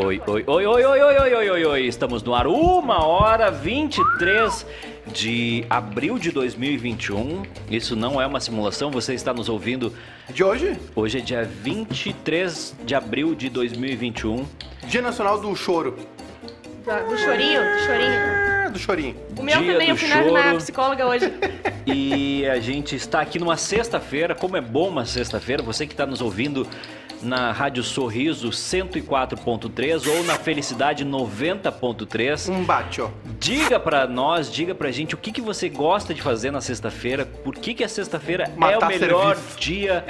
Oi, oi, oi, oi, oi, oi, oi, oi, oi, oi. Estamos no ar, uma hora 23 de abril de 2021. Isso não é uma simulação, você está nos ouvindo. De hoje? Hoje é dia 23 de abril de 2021. Dia Nacional do Choro. Da- do chorinho, do chorinho. Ah, do chorinho. O meu Dia também, do eu fui na, psicóloga hoje. E a gente está aqui numa sexta-feira. Como é bom uma sexta-feira, você que está nos ouvindo na Rádio Sorriso 104.3 ou na Felicidade 90.3. Um bate, ó. Diga pra nós, diga pra gente o que, que você gosta de fazer na sexta-feira, por que, que a sexta-feira é o melhor serviço. dia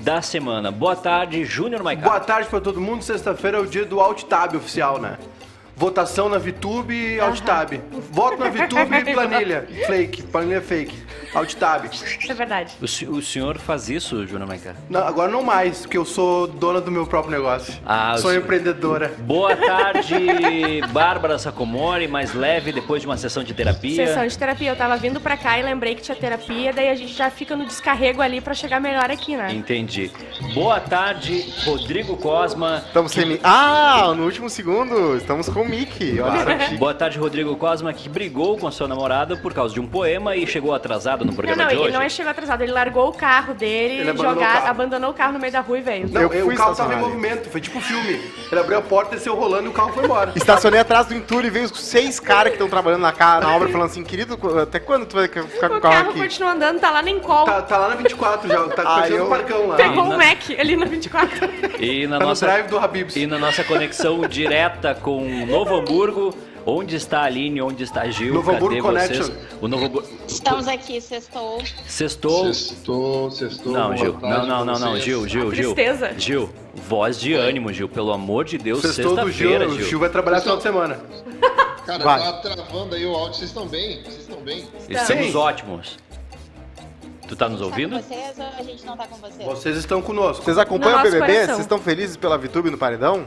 da semana. Boa tarde, Júnior Maiká. Boa tarde pra todo mundo. Sexta-feira é o dia do AltTab oficial, né? Votação na VTube e AltTab. Voto na VTube e planilha. Fake. Planilha fake. AltTab. É verdade. O, o senhor faz isso, Júnior Maiká? Não, agora não mais, porque eu sou dona do meu próprio negócio. Ah, sou empreendedora. Boa tarde, Bárbara Sacomori, mais leve depois de uma sessão de terapia. Sessão de terapia. Eu tava vindo pra cá e lembrei que tinha terapia, daí a gente já fica no descarrego ali pra chegar melhor aqui, né? Entendi. Boa tarde, Rodrigo Cosma. Estamos sem Mickey. Ah, no último segundo, estamos com Mickey. Chique. Boa tarde, Rodrigo Cosma, que brigou com a sua namorada por causa de um poema e chegou atrasado no Não, programa não, de ele hoje. não é chegou atrasado, ele largou o carro dele, Ele abandonou jogar, o carro. abandonou o carro no meio da rua e veio. Não, Eu o fui carro tava em movimento. Foi tipo um filme. Ele abriu a porta, desceu rolando e o carro foi embora. Estacionei atrás do entulho e veio os seis caras que estão trabalhando na, na obra falando assim, querido, até quando tu vai ficar com o O carro carro aqui? continua andando, tá lá nem call. Tá, tá lá na 24 já. Tá Ah, eu- o parcão lá. Pegou um na- Mac ali na 24. E na Tá no nossa drive do Habibs. e na nossa conexão direta com Novo Hamburgo, onde está a Aline, onde está a Gil? Novo Hamburgo? Connection. O Novo Hamburgo Estamos aqui, sextou. Sextou. Sextou, sextou. Não, Gil. Não, não, não, não. Gil, Gil, Gil. tristeza. Gil, voz de ânimo, Gil, pelo amor de Deus, Sextou do Gil. sexta-feira, O Gil. Vai trabalhar final de semana. Cara, Vai. tá travando aí o áudio. Vocês estão bem? Vocês estão bem? Estamos ótimos. Tu tá nos Tá ouvindo? com vocês ou a gente não tá com vocês? Vocês estão conosco. Vocês acompanham o BBB? coração. Vocês estão felizes pela VTube no paredão?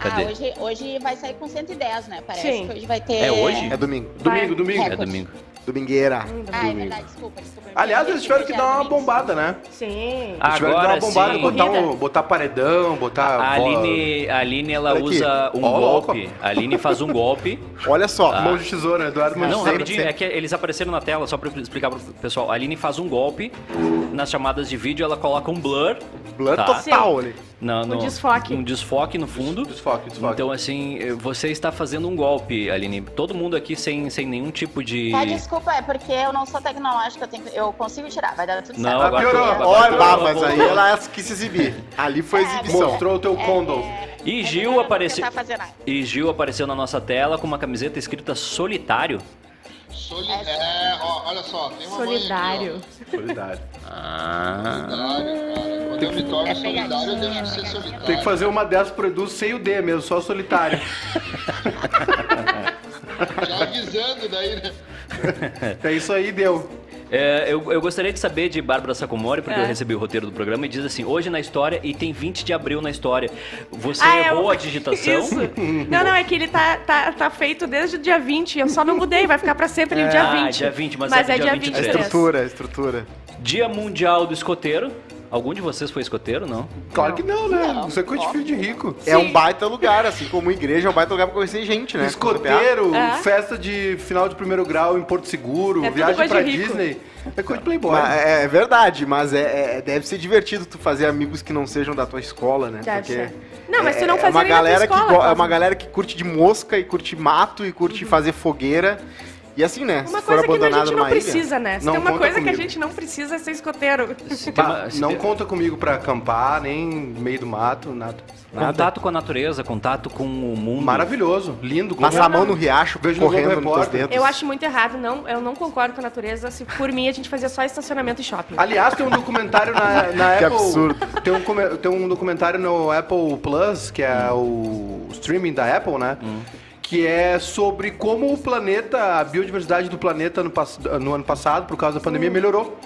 Cadê? Ah, hoje, hoje vai sair com 110, né? Parece Sim. que hoje vai ter... É hoje? É domingo. Domingo, domingo. É domingo. Domingueira. Ah, é verdade, desculpa, desculpa. Aliás, eles tiveram que dar uma bombada, né? Sim. Ah, Eles tiveram que dar uma bombada, sim. botar, um, botar paredão, botar. A Aline, a Aline, ela Olha aqui. usa um Ó, louco. golpe. A Aline faz um golpe. Olha só. Ah. Mão de tesoura, Eduardo Mão Não, rapidinho, é que eles apareceram na tela, só pra eu explicar pro pessoal. A Aline faz um golpe. Nas chamadas de vídeo, ela coloca um blur. Blur Tá. total ali. na- no- desfoque. Um desfoque no fundo. Desfoque, desfoque. Então, assim, você está fazendo um golpe, Aline. Todo mundo aqui sem, sem nenhum tipo de. Tá, desculpa, é porque eu não sou tecnológica, eu, tenho eu consigo tirar, vai dar tudo Não, certo. agora piorou. agora Olha, piorou, mas voltou. aí ela quis se exibir. Ali foi exibição. Mostrou o teu condom. E É Gil melhor eu não apareceu. tentar fazer nada. E Gil apareceu na nossa tela com uma camiseta escrita solitário. Soli... É, ó, olha só, tem uma Solidário. aqui, Solidário. Ah. Solidário, cara. Quando eu me torno É solidário, eu deixo de ser solitário. Tem que fazer uma dessas pro Edu sem o D mesmo, só solitário. Já avisando daí, né? é isso aí, deu. É, eu, eu gostaria de saber de Bárbara Sacomori, porque É. eu recebi o roteiro do programa, e diz assim: hoje na história e tem 20 de abril na história. Você Ah, é errou o- a digitação? Isso. Não, não, é que ele tá, tá, tá feito desde o dia 20. Eu só não mudei, vai ficar pra sempre no dia Ah, 20. dia 20, mas mas é é dia dia 23. A 23. estrutura, a estrutura. Dia Mundial do Escoteiro. Algum de vocês foi escoteiro, não? Claro que não, né? Não. Isso é coisa de filho de rico. É um baita lugar, assim como igreja é um baita lugar pra conhecer gente, né? Escoteiro, É. festa de final de primeiro grau em Porto Seguro, É viagem pra. Disney. É coisa de playboy. Mas é, é verdade, mas é, é- deve ser divertido tu fazer amigos que não sejam da tua escola, né? Deve Porque ser. Não, mas tu é- não é fazia uma na tua galera que escola, go- É uma galera que curte de mosca e curte mato e curte fazer fogueira. E assim, né? Uma se for coisa que a abandonado gente não ilha. precisa, né? Se Não tem uma coisa que comigo. a gente não precisa é ser escoteiro. Uma- se não tem- conta comigo pra acampar, nem no meio do mato, nada. Contato com a natureza, contato com o mundo. Maravilhoso, lindo. Passar a mão no riacho, Vejo no correndo Globo nos dedos. Eu acho muito errado, não, eu não concordo com a natureza. Se por mim a gente fazia só estacionamento e shopping. Aliás, tem um documentário na, na Que Apple. absurdo. Tem um, tem um documentário no Apple Plus, que é o streaming da Apple, né? Que é sobre como o planeta, a biodiversidade do planeta no, no ano passado, por causa da pandemia, melhorou.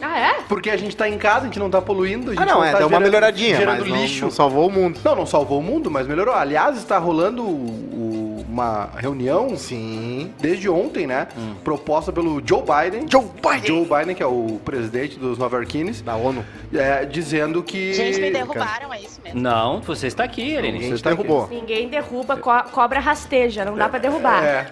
Ah, é? Porque a gente tá em casa, a gente não tá poluindo, a gente Ah, não, é, tá deu uma gerando- melhoradinha, gerando mas não, lixo. não salvou o mundo. Não, não salvou o mundo, mas melhorou. Aliás, está rolando o, o uma reunião, Sim. desde ontem, né? Proposta pelo Joe Biden. Joe Biden! Joe Biden, que é o presidente dos Nova Yorkines, Da ONU. é, dizendo que. Gente, me derrubaram, é isso mesmo. Não, você está aqui. Ninguém Você está aqui. derrubou. Ninguém derruba, co- cobra rasteja, não dá pra derrubar. É.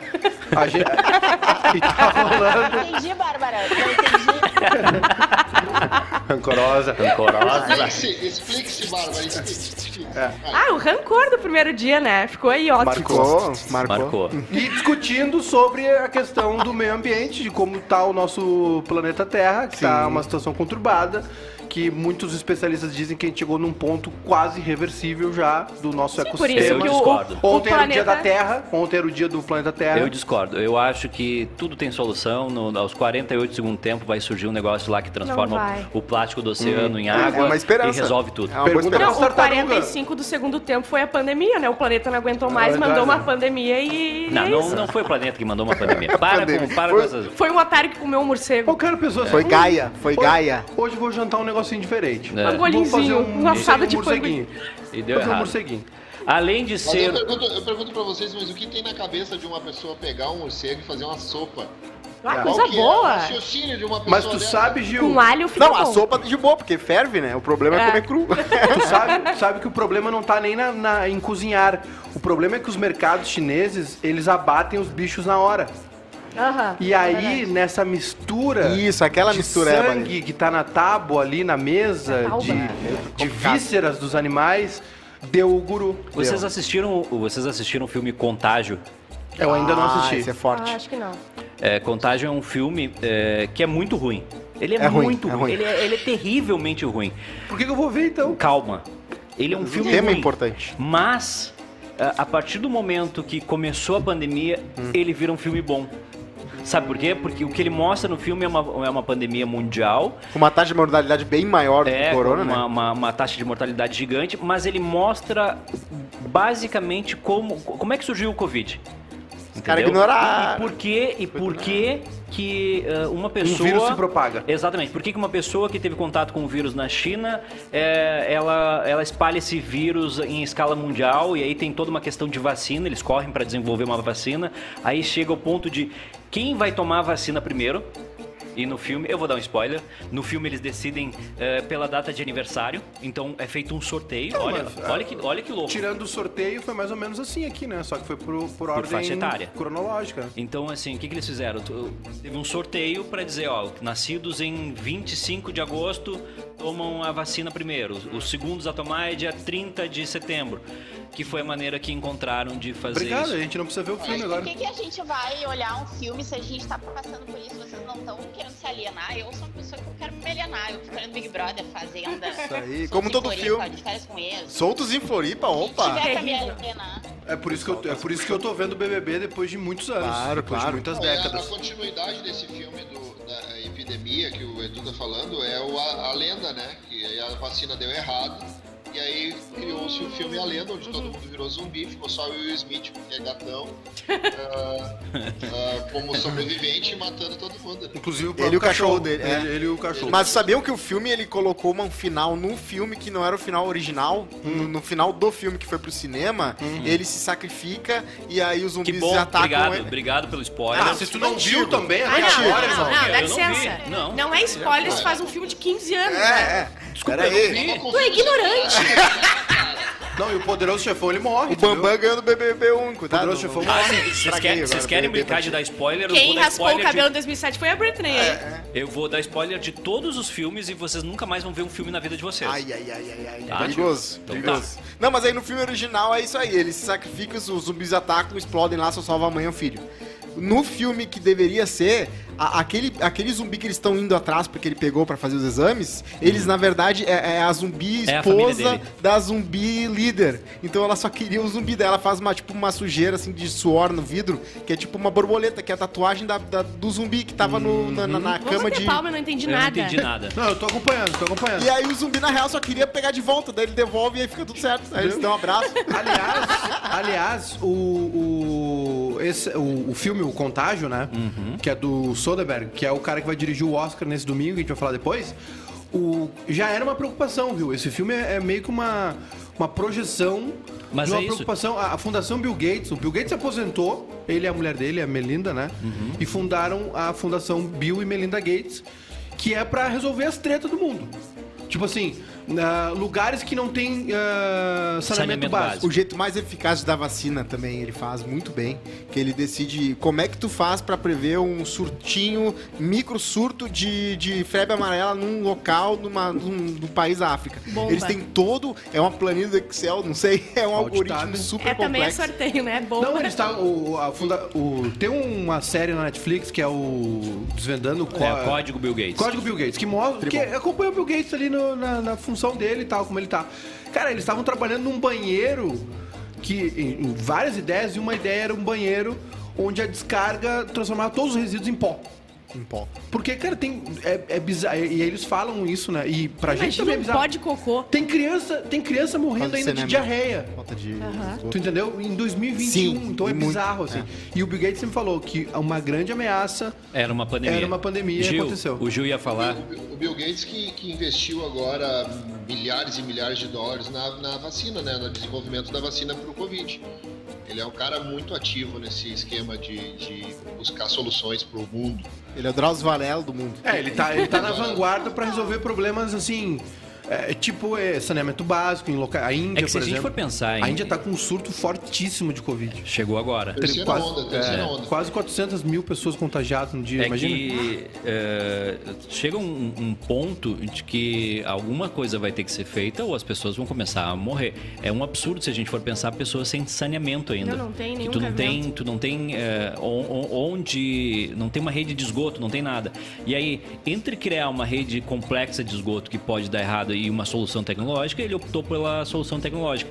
A gente. e tá rolando. Entendi, Bárbara. Eu entendi. Rancorosa. Rancorosa. Explique-se, explique-se, Bárbara. Explique-se. Vai. Ah, o rancor do primeiro dia, né? Ficou aí ótimo. Marcou. Marcou. Marcou. E discutindo sobre a questão do meio ambiente, de como está o nosso planeta Terra, que está uma situação conturbada, que muitos especialistas dizem que a gente chegou num ponto quase irreversível já do nosso Por ecossistema. isso Eu que o, discordo. o, o Ontem era o dia planeta... da Terra, ontem era o dia do planeta Terra. Eu discordo. Eu acho que tudo tem solução. No- aos 48 do segundo tempo vai surgir um negócio lá que transforma o, o plástico do oceano em É água uma esperança. e resolve tudo. É Pergunta. Não, o tartaruga. 45 do segundo tempo foi a pandemia, né? O planeta não aguentou mais, verdade. mandou uma pandemia e. Não, é não, isso. não foi o planeta que mandou uma pandemia. Para Pandemia. com, para Foi- com essas. Foi um otário que comeu um morcego. Qualquer pessoa Foi Gaia, foi Hoje- Gaia. Hoje eu vou jantar um negocinho diferente. É. Um bolinzinho, fazer um assado de morceguinho. E deu Fazer um errado. morceguinho. Além de Mas ser. eu pergunto, eu pergunto pra vocês, mas o que tem na cabeça de uma pessoa pegar um morcego e fazer uma sopa? Ah, Qual coisa que é o boa. raciocínio de uma pessoa Mas tu dessa? sabe, Gil, Com alho fica Não, a bom. sopa de boa, porque ferve, né? O problema é, É. comer cru. tu sabe, sabe que o problema não tá nem na, na- em cozinhar. O problema é que os mercados chineses, eles abatem os bichos na hora. Aham, E é aí, verdade. nessa mistura. Isso, aquela de mistura é, sangue que tá na tábua ali na mesa, de, tábua. de vísceras dos animais, deu o guru. Vocês Deu. assistiram, vocês assistiram o filme Contágio? Eu ainda não Ah, assisti. Esse é Ah, forte. acho que não. É, Contágio é um filme é, que é muito ruim. Ele é, É ruim, muito é ruim. ruim. Ele, é, ele é terrivelmente ruim. Por que, que eu vou ver então? Calma. Ele é um filme tema ruim. importante. Mas, a a partir do momento que começou a pandemia, Hum. ele vira um filme bom. Sabe por quê? Porque o que ele mostra no filme é uma, é uma pandemia mundial, Uma taxa de mortalidade bem maior do é que o corona, uma, né? uma, uma taxa de mortalidade gigante, mas ele mostra basicamente como, como é que surgiu o Covid. Os caras ignoraram. E, por que, e por que que ah, uma Um pessoa... vírus se propaga. Exatamente. Por que que uma pessoa que teve contato com o vírus na China, é, ela, ela espalha esse vírus em escala mundial e aí tem toda uma questão de vacina, eles correm para desenvolver uma vacina, aí chega ao ponto de quem vai tomar a vacina primeiro, e no filme, eu vou dar um spoiler, no filme eles decidem é, pela data de aniversário, então é feito um sorteio, Não, olha, mas, olha, que, olha que louco. Tirando o sorteio, foi mais ou menos assim aqui, né? Só que foi por, por ordem faixa etária. cronológica. Então, assim, o que, que eles fizeram? Teve um sorteio para dizer, ó, nascidos em 25 de agosto tomam a vacina primeiro. Os segundos a tomar é dia 30 de setembro. Que foi a maneira que encontraram de fazer Obrigado, isso. a gente não precisa ver o filme Por agora. que, que a gente vai olhar um filme se a gente tá passando por isso? Vocês não estão querendo se alienar? Eu sou uma pessoa que eu quero me alienar. Eu fico olhando Big Brother, Fazenda. Isso aí, como todo Floripa, filme. De férias com eles. Soltos em Floripa, Se opa! tiver pra me alienar. É por isso que eu, é por isso que eu tô vendo o BBB depois de muitos anos. Claro, depois claro. de muitas Não, e a- décadas. A, continuidade desse filme do- da epidemia que o Edu tá falando é o, a, a lenda, né? Que a vacina deu errado. E aí criou-se o filme A Lenda, onde todo mundo virou zumbi, ficou só o Will Smith, que é gatão, ah, ah, como sobrevivente e matando todo mundo. Né? Inclusive o Ele próprio e o cachorro dele, é. Ele, ele e o cachorro. Mas sabiam que o filme ele colocou um final num filme que não era o final original? No, no final do filme que foi pro cinema, ele se sacrifica e aí os Que zumbis bom, atacam obrigado, ele. obrigado pelo spoiler. Ah, se tu não viu também, Ah, até não, não, não, não, dá não vi, licença. não. Não é spoiler, se faz um filme de 15 anos, né? É, é. Desculpa, Pera eu não aí. vi. Tu é ignorante. Não, e o poderoso chefão ele morre. O? Bambam ganhando BBB 1, cuidado. Poderoso chefão morre. vocês querem, vocês querem BBB brincar de dar spoiler? eu vou Quem dar raspou o spoiler cabelo em de, 2007 foi a Britney. Eu vou dar spoiler de todos os filmes e vocês nunca mais vão ver um filme na vida de vocês. Ai, ai, ai, ai, ai. Tá, perigoso, Então perigoso. Não, mas aí no filme original é isso aí. Ele se sacrifica, os zumbis atacam, explodem lá, só salva a mãe e o filho. No filme que deveria ser, a- aquele, aquele zumbi que eles estão indo atrás porque ele pegou pra fazer os exames, eles na verdade é, é a zumbi É a esposa da zumbi líder. Então ela só queria o zumbi dela, faz uma tipo uma sujeira assim de suor no vidro, que é tipo uma borboleta, que é a tatuagem da, da- do zumbi que tava no- na, na- na cama de. palma, eu não entendi eu não nada. entendi nada. Não, eu tô acompanhando, tô acompanhando. E aí o zumbi, na real, só queria pegar de volta, daí ele devolve e aí fica tudo certo. Aí eles dão um abraço. Aliás, aliás o, o, esse, o, o filme O Contágio, né? Que é do Soderbergh, que é o cara que vai dirigir o Oscar nesse domingo, que a gente vai falar depois. o, já era uma preocupação, viu? Esse filme é, é meio que uma, uma projeção Mas de uma é isso. preocupação. A, a Fundação Bill Gates, o Bill Gates se aposentou, ele e a mulher dele, a Melinda, né? Uhum. E fundaram a Fundação Bill e Melinda Gates, que é pra resolver as tretas do mundo. Tipo assim, na- lugares que não tem ah, saneamento, Saneamento básico. básico. O jeito mais eficaz de dar vacina também, ele faz muito bem, que ele decide como é que tu faz pra prever um surtinho, micro surto de, de febre amarela num local, numa, num, num país da África. Bomba. Eles têm todo, é uma planilha do Excel, não sei, é um Auditado. algoritmo super É também é complexo. sorteio, né? Bom. Não, eles tá, o, a funda, o, tem uma série na Netflix que é o Desvendando o É, Código Bill Gates. Código Bill Gates, que mostra que acompanha o Bill Gates ali no- na, na função dele e tal, como ele tá. Cara, eles estavam trabalhando num banheiro que em, em várias ideias e uma ideia era um banheiro onde a descarga transformava todos os resíduos em pó. Em pó. Porque, cara, tem. É, é bizarro. E eles falam isso, né? E pra gente também é um bizarro. pó de cocô. Tem criança, tem criança morrendo Falta de ainda de diarreia. Falta de... Tu entendeu? Em 2021. Sim, então é e muito, bizarro, assim. é. E o Bill Gates sempre falou que uma grande ameaça Era uma pandemia. Era uma pandemia e Gil, aconteceu. O Gil ia falar. O Bill Gates que, que investiu agora milhares e milhares de dólares na, na vacina, né? No desenvolvimento da vacina para o Covid. Ele é um cara muito ativo nesse esquema de, de buscar soluções para o mundo. Ele é o Drauzio Varela do mundo. É, ele tá, ele tá na vanguarda pra resolver problemas assim. É, tipo, é, saneamento básico em locais. A Índia, É que se por a gente exemplo. for pensar em. A Índia tá com um surto fortíssimo de Covid. Chegou agora. Terceira quase, onda, terceira é, onda. quase 400 mil pessoas contagiadas no dia, É imagina. que é, chega um, um ponto de que alguma coisa vai ter que ser feita ou as pessoas vão começar a morrer. É um absurdo se a gente for pensar pessoas sem saneamento ainda. Não, não tem Que nenhum tu não tem, tu não tem é, on- on- onde não tem uma rede de esgoto, não tem nada. E aí, entre criar uma rede complexa de esgoto que pode dar errado e uma solução tecnológica, ele optou pela solução tecnológica.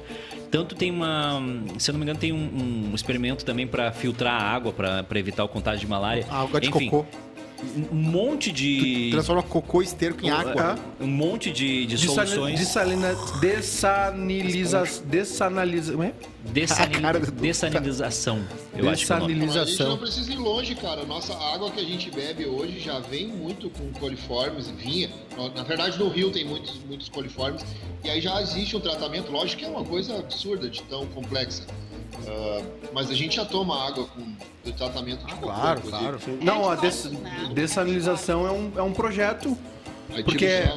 Tanto tem uma, se eu não me engano, tem um, um experimento também para filtrar a água, para evitar o contágio de malária. Água de Enfim, cocô. Um monte de Transforma cocô e esterco em água. um monte de, de Dessal- soluções Dessalina, dessaniliza, dessanaliza, é? dessanil- A cara do Dudu. dessanilização. Eu acho que é o nome. Mas a gente não precisa ir longe, cara. Nossa água que a gente bebe hoje já vem muito com coliformes, vinha. Na verdade, no Rio tem muitos, muitos coliformes. E aí já existe um tratamento, lógico que é uma coisa absurda de tão complexa. Ah, mas a gente já toma água com do tratamento de cocô, Claro, claro. Não, a de des, né? dessalinização é um, é um projeto Aí Porque né?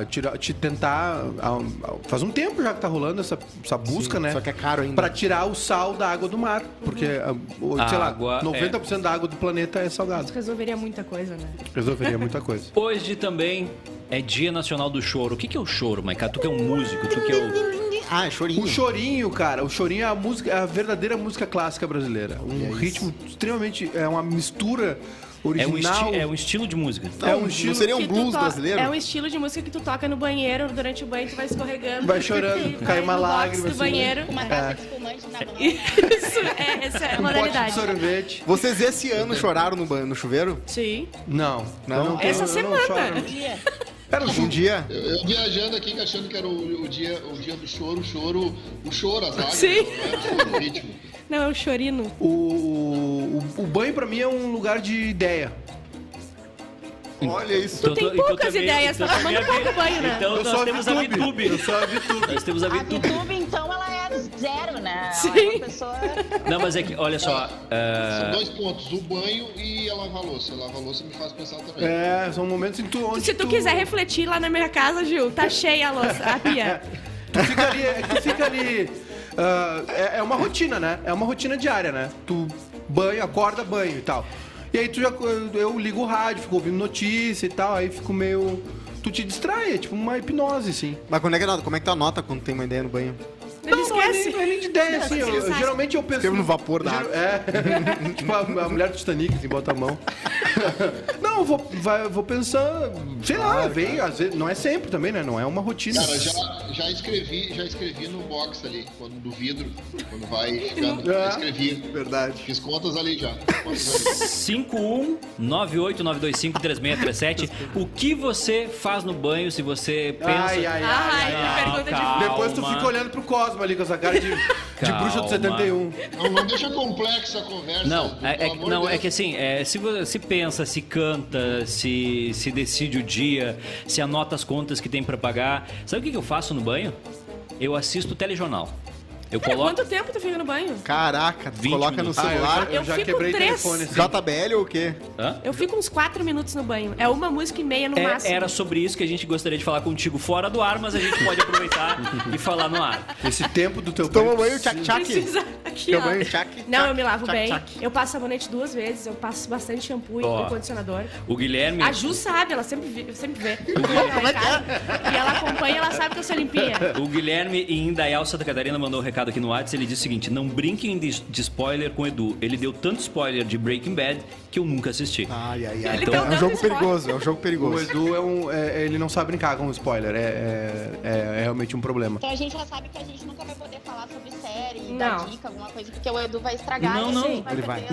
é, tira, te tentar. ah, ah, Faz um tempo já que tá rolando essa, essa busca, Sim, né? só que é caro ainda. Pra tirar o sal da água do mar. Porque, ah, o- A sei lá, água 90% da água do planeta é salgada. Isso resolveria muita coisa, né? Resolveria muita coisa. Hoje também é Dia Nacional do Choro. O que, que é o choro, Maiká? Tu que é um músico, tu que é o. Ah, é chorinho. O chorinho, cara, o chorinho é a música, é a verdadeira música clássica brasileira. Um ritmo extremamente. É uma mistura É um, original. é um estilo de música. é um Não estilo- seria um blues brasileiro? É um estilo de música que tu toca no banheiro, durante o banho tu vai escorregando. Vai chorando, cai uma lágrima, do assim, banheiro. Uma taça de espumante na mão. Isso, é, essa é a um pote de sorvete. Vocês esse ano choraram no, ban- no chuveiro? Sim. Não. Não? tenho- Essa eu não semana. choro. Era um dia? Eu, eu viajando aqui achando que era o, o dia, o dia do choro, o choro, o choro, as lágrimas, Sim. não ritmo. Não, é o chorino. O, o, o banho pra mim é um lugar de ideia. Olha isso. Então, tem então poucas também- ideias, então tá também tomando pouco banho, né? Então Eu nós temos a VTube. Eu sou a VTube. Nós temos a A VTube. Zero, né? Sim. é uma pessoa... Não, mas é que, olha só. São é, dois pontos, o banho e a lavar louça. A lavar louça me faz pensar também. É, são momentos em que tu, onde Se tu quiser refletir lá na minha casa, Gil, tá cheia a louça, a pia. Tu fica ali, é tu fica ali. ah, é, é uma rotina, né? É uma rotina diária, né? Tu banho, acorda, banho e tal. E aí tu já. Eu ligo o rádio, fico ouvindo notícia e tal, aí fico meio. Tu te distrai, é tipo uma hipnose, assim. Mas quando é que, como é que tu anota quando tem uma ideia no banho? Esquece. não é nem de ideia, assim. eu- eu- geralmente eu penso. Escrevo no vapor da Ger- É. tipo a, a mulher do Titanic, assim, bota a mão. não, eu vou, vai, vou pensando. Sei lá, vem, às vezes. Não é sempre também, né? Não é uma rotina. Cara, já, já escrevi, já escrevi no box ali, quando do vidro, quando vai ficando, É. escrevi. Verdade. Fiz contas ali já. Contas ali. 51989253637. O que você faz no banho se você pensa. Ai, ai, ai. Ai, ai, ai. que pergunta calma. difícil. Depois tu fica olhando pro Cosmo ali com essa cara de, de bruxa do 71. Não, não deixa complexa a conversa. Não, é, é- não é que assim, é, se se pensa, se canta, se, se decide o dia, se anota as contas que tem pra pagar. Sabe o que, que eu faço no banho? Eu assisto telejornal. Eu Cara, coloco. quanto tempo tu fica no banho? Caraca, tu 20 coloca no minutos. Ah, eu celular. já, eu Eu já fico quebrei três. telefone assim. JBL ou o quê? Hã? Eu fico uns 4 minutos no banho. É uma música e meia no É, máximo. era sobre isso que a gente gostaria de falar contigo fora do ar, mas a gente pode aproveitar e falar no ar. Esse tempo do teu Toma banho tchac tchac. Precisa aqui, Teu ó. banho, tchac. Não, tchac, eu me lavo tchac, bem. tchac. Eu passo sabonete duas vezes. Eu passo bastante shampoo Ó. e condicionador. O Guilherme. A Ju sabe, ela sempre, vi- sempre vê. Como é E ela acompanha, ela sabe que eu sou limpinha. O Guilherme em Indaial, Santa Catarina, mandou um recado aqui no WhatsApp. Ele disse o seguinte: Não brinquem de, de spoiler com o Edu. Ele deu tanto spoiler de Breaking Bad que eu nunca assisti. Ai, ai, ai. Ele Então, tá é um jogo spoiler. perigoso, é um jogo O perigoso. Edu é um. é- ele não sabe brincar com spoiler. É, é, é realmente um problema. Então a gente já sabe que a gente nunca vai poder falar sobre série, Não. dar dica, alguma coisa, porque o Edu vai estragar Não, não, gente vai ele vai.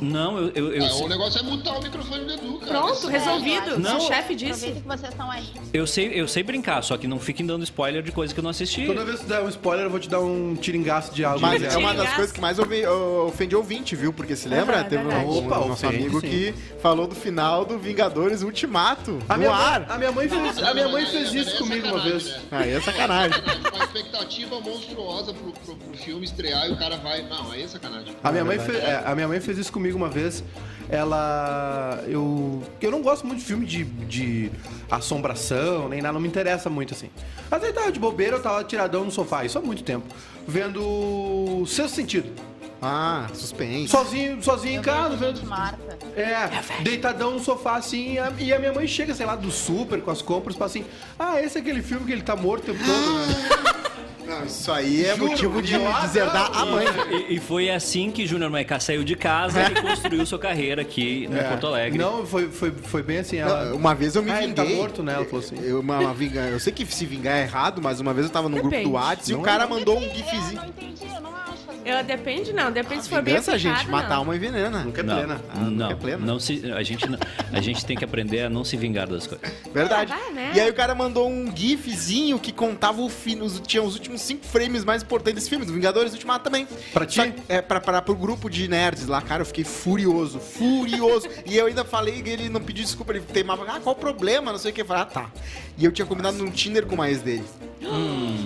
Não, eu. eu, eu sei- o negócio é mutar o microfone do Edu, cara. Pronto, Esse- resolvido. Não. O chefe disse. Aproveita que vocês estão aí. Eu sei, eu sei brincar, só que não fiquem dando spoiler de coisa que eu não assisti. Toda vez que tu der um spoiler, eu vou te dar um tiringaço de algo. Mas é uma das coisas que mais ofende ouvinte, viu? Porque se lembra? Teve um, verdade. Opa, nosso ofende, amigo sim. que falou do final do Vingadores Ultimato. A no minha, ar. mãe, a minha mãe fez, a minha mãe fez é- isso é comigo uma vez. né? Aí é sacanagem. Uma expectativa monstruosa pro, pro, pro filme estrear e o cara vai. Não, aí é sacanagem. A minha, mãe fez, é, a minha mãe fez isso comigo uma vez. Ela. Eu. Eu não gosto muito de filme de, de assombração, nem nada, não me interessa muito assim. Mas aí tava de bobeira, eu tava tiradão no sofá, isso há muito tempo. Vendo Sexto Sentido. Ah, suspense. Sozinho, sozinho em Eu casa, gente vendo. morta. É, deitadão no sofá assim, e a, e a minha mãe chega, sei lá, do super com as compras, fala assim: Ah, esse é aquele filme que ele tá morto o tempo todo, né? Não, isso aí é Juro, motivo de eu- ah, deserdar não. a mãe. E, e foi assim que Júnior Maiká saiu de casa e construiu sua carreira aqui em É. Porto Alegre. Não, foi, foi, foi bem assim. Ela... Não, Uma vez eu me Ah, ele tá vinguei. morto, né? Ela falou assim. Eu, uma, uma vinga- eu sei que se vingar é errado, mas uma vez eu tava num grupo Depende. do WhatsApp e o cara é. mandou um Eu gifzinho. não entendi, eu não Eu, depende, não. Depende se for bem aplicado, gente, matar não. uma envenena. Nunca é Não, plena. Ah, não, nunca é plena. não se, a, gente, não- a gente tem que aprender a não se vingar das coisas. Verdade. Ah, vai, né? E aí o cara mandou um gifzinho que contava o fim, os, tinha os últimos cinco frames mais importantes desse filme, do Vingadores Ultimato também. Pra ti? Só que, é, pra, pra, pro grupo de nerds lá, cara, eu fiquei furioso, furioso. e eu ainda falei que ele não pediu desculpa, ele teimava, ah, qual o problema, não sei o que. Eu falei, ah, tá. E eu tinha combinado no Tinder com mais dele.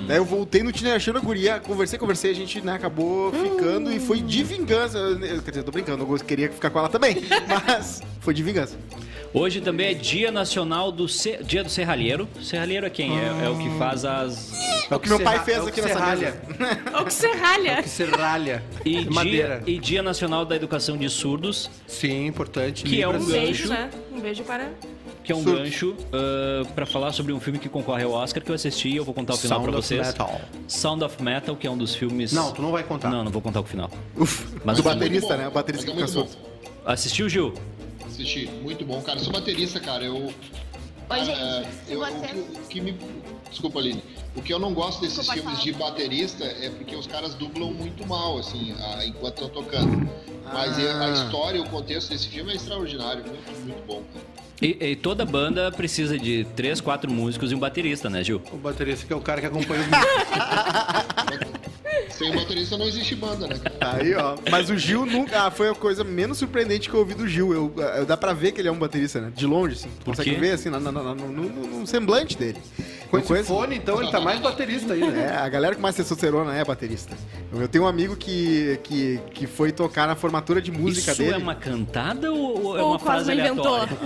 Daí eu voltei no Tinder achando a guria, conversei, conversei, a gente né, acabou ficando e foi de vingança. Eu- Quer dizer, tô brincando, eu queria ficar com ela também, mas foi de vingança. Hoje também é Dia Nacional do Ce- Dia do Serralheiro. Serralheiro é quem? É, é o que faz as. É o que meu pai fez é o aqui que nessa serralha. Ou que você ralha. Que serralha. E dia, Madeira. e Dia Nacional da Educação de Surdos, Sim, importante. Que é um Um Libras. beijo, né? Um beijo para... que é um gancho uh, para falar sobre um filme que concorre ao Oscar que eu assisti e eu vou contar o final of vocês. Metal. Sound of Metal, que é um dos filmes. Não, tu não vai contar. Não, não vou contar o final. Uf, Mas do baterista, bom. né? O baterista que fica é. Assistiu, Gil? Assisti, muito bom, cara. Eu sou baterista, cara. Eu. Oi, Ah, gente, se eu- você- o, que, o que me. Desculpa, Aline. O que eu não gosto desses Desculpa, filmes de baterista é porque os caras dublam muito mal, assim, a- enquanto estão tocando. Mas é- Ah. a história, o contexto desse filme é extraordinário, muito, muito bom. E, e toda banda precisa de três, quatro músicos e um baterista, né, Gil? O baterista que é o cara que acompanha os Sem baterista não existe banda, né? Aí, ó. Mas o Gil nunca. ah, foi a coisa menos surpreendente que eu ouvi do Gil. Eu, eu- dá pra ver que ele é um baterista, né? De longe, assim. Tu Por consegue quê? ver, assim, na- na- na- no, no- no semblante dele. Com esse conheço- fone, então ele tá mais baterista aí, né? É, a galera com mais testosterona é baterista. Eu, tenho um amigo que, que, que foi tocar na formatura de música Isso dele. é uma cantada ou, ou é Ou uma frase inventou. aleatória?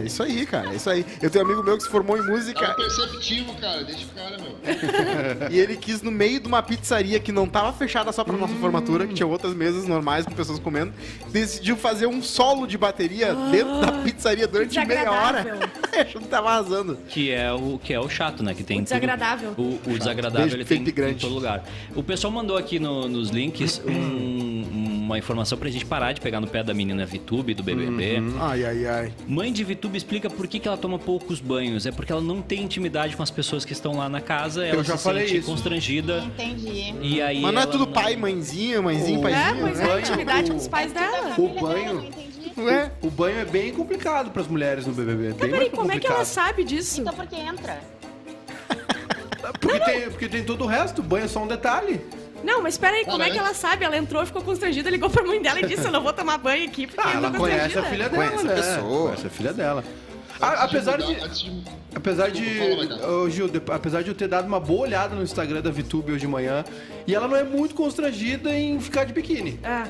É isso aí, cara. É isso aí. Eu tenho um amigo meu que se formou em É música um perceptivo, cara. Deixa o cara, meu. e ele quis, no meio de uma pizzaria que não tava fechada só pra nossa formatura, que tinha outras mesas normais com pessoas comendo, decidiu fazer um solo de bateria dentro da pizzaria durante meia hora. Achando que tava arrasando. Que é o que é o chato, né? Que tem O desagradável. tudo- o, o desagradável Beijo ele tem Felipe em Grande. todo lugar. O pessoal mandou aqui no- nos links um- uma informação pra gente parar de pegar no pé da menina Vitube do BBB. Ai, ai, ai. Mãe de Vitube explica por que, que ela toma poucos banhos. É porque ela não tem intimidade com as pessoas que estão lá na casa. Ela já se falei sente isso. constrangida. Entendi. E aí Mas não é ela tudo pai, mãezinha, mãezinho, O- paizinho. É, pois né? é, a intimidade o- com os pais dela. O banho. Não. Ué? O banho é bem complicado pras mulheres no BBB. Bem Peraí, mais como é que ela sabe disso? Então por que entra? Porque tem, porque tem todo o resto, banho é só um detalhe. Não, mas peraí, como é que é- ela sabe? Ela entrou, ficou constrangida, ligou pra mãe dela e disse: Eu não vou tomar banho aqui porque Ah, eu ela conhece a constrangida." filha dela, Conhece a né? pessoa. Conhece a filha dela. Apesar mudar- de. antes de- Apesar de. Desculpa. Ô, Gil, de- apesar de eu ter dado uma boa olhada no Instagram da VTube hoje de manhã, e ela não é muito constrangida em ficar de biquíni. Ah,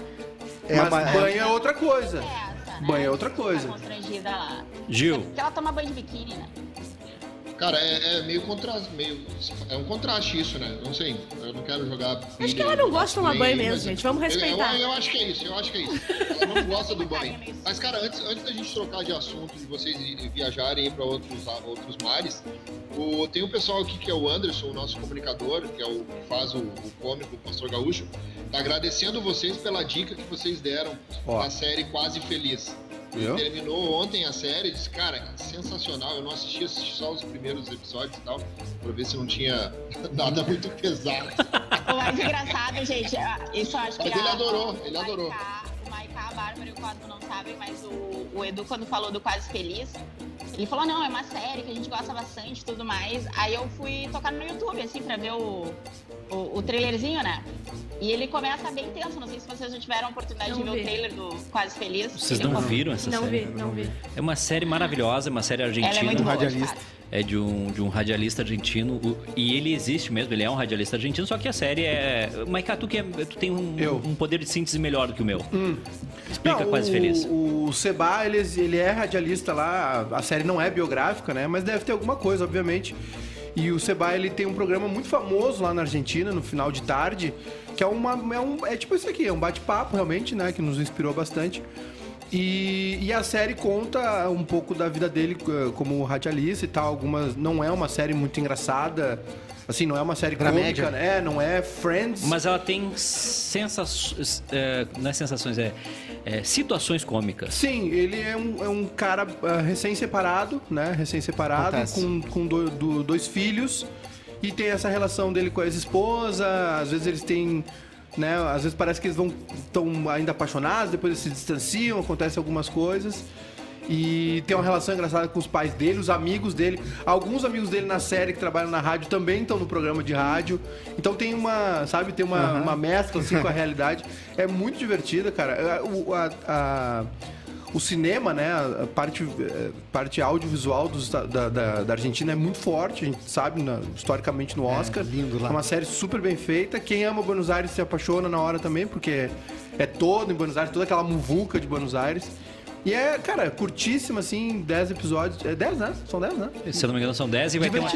É mas é- banho é outra coisa. Essa, né? Banho é outra Tá coisa. constrangida lá. Gil, Porque ela toma banho de biquíni, né? Cara, é, é meio contraste, meio. É um contraste isso, né? Não sei. Eu não quero jogar. Acho que ela não gosta de tomar banho mesmo, gente. Vamos Eu- respeitar. Eu, eu acho que é isso, eu acho que é isso. Ela não gosta do banho. Mas, cara, antes, antes da gente trocar de assunto, de vocês viajarem para outros, outros mares, o, tem um pessoal aqui que é o Anderson, o nosso comunicador, que é o que faz o, o cômico, o Pastor Gaúcho, tá agradecendo vocês pela dica que vocês deram Ó. na série Quase Feliz. Viu? Terminou ontem a série, disse, cara, sensacional. Eu não assisti, assisti só os primeiros episódios e tal, pra ver se não tinha nada muito pesado. O mais engraçado, gente, ah, isso eu acho que Mas ele adorou, ele adorou. Maiká, a Bárbara e o Cosmo não sabem, mas o, o Edu, quando falou do Quase Feliz, ele falou, não, é uma série que a gente gosta bastante e tudo mais. Aí eu fui tocar no YouTube, assim, pra ver o, o, o trailerzinho, né? E ele começa bem tenso, não sei se vocês já tiveram a oportunidade Não de ver vi. o trailer do Quase Feliz. vocês não come- viram essa não série? vi, não vi. É uma série maravilhosa, é uma série Ela é argentina. muito boa, radialista. cara. É de um, de um radialista argentino. E ele existe mesmo, ele é um radialista argentino, só que a série é. Maiká, tu, que é, tu tem um, um poder de síntese melhor do que o meu. Explica Não, Quase o, Feliz. O Seba, ele, ele é radialista lá, a série não é biográfica, né? Mas deve ter alguma coisa, obviamente. E o Seba, ele tem um programa muito famoso lá na Argentina, no final de tarde, que é uma. É, um, é tipo isso aqui, é um bate-papo realmente, né? Que nos inspirou bastante. E, e a série conta um pouco da vida dele eh, como radialista e tal. Algumas. Não é uma série muito engraçada. Assim, não é uma série cômica, né? Não é Friends. Mas ela tem sensações. É, não é sensações, é, é situações cômicas. Sim, ele é um, é um cara ah, recém-separado, né? Recém-separado, com, com do- do- dois filhos. E tem essa relação dele com a ex-esposa. Às vezes eles têm. Né? Às vezes parece que eles vão estão ainda apaixonados, depois eles se distanciam, acontecem algumas coisas. E tem uma relação engraçada com os pais dele, os amigos dele. Alguns amigos dele na série que trabalham na rádio também estão no programa de rádio. Então tem uma, sabe, tem uma, uma mescla assim com a realidade. É muito divertida, cara. O, a- a- o cinema, né, a parte, eh, parte audiovisual dos, da, da, da Argentina é muito forte, a gente sabe, na- historicamente no Oscar. lindo lá. É uma série super bem feita. Quem ama Buenos Aires se apaixona na hora também, porque é todo em Buenos Aires, toda aquela muvuca de Buenos Aires. E é, cara, curtíssima, assim, 10 episódios. É 10, né? São 10, né? Se eu não me engano, são 10 e vai ter uma,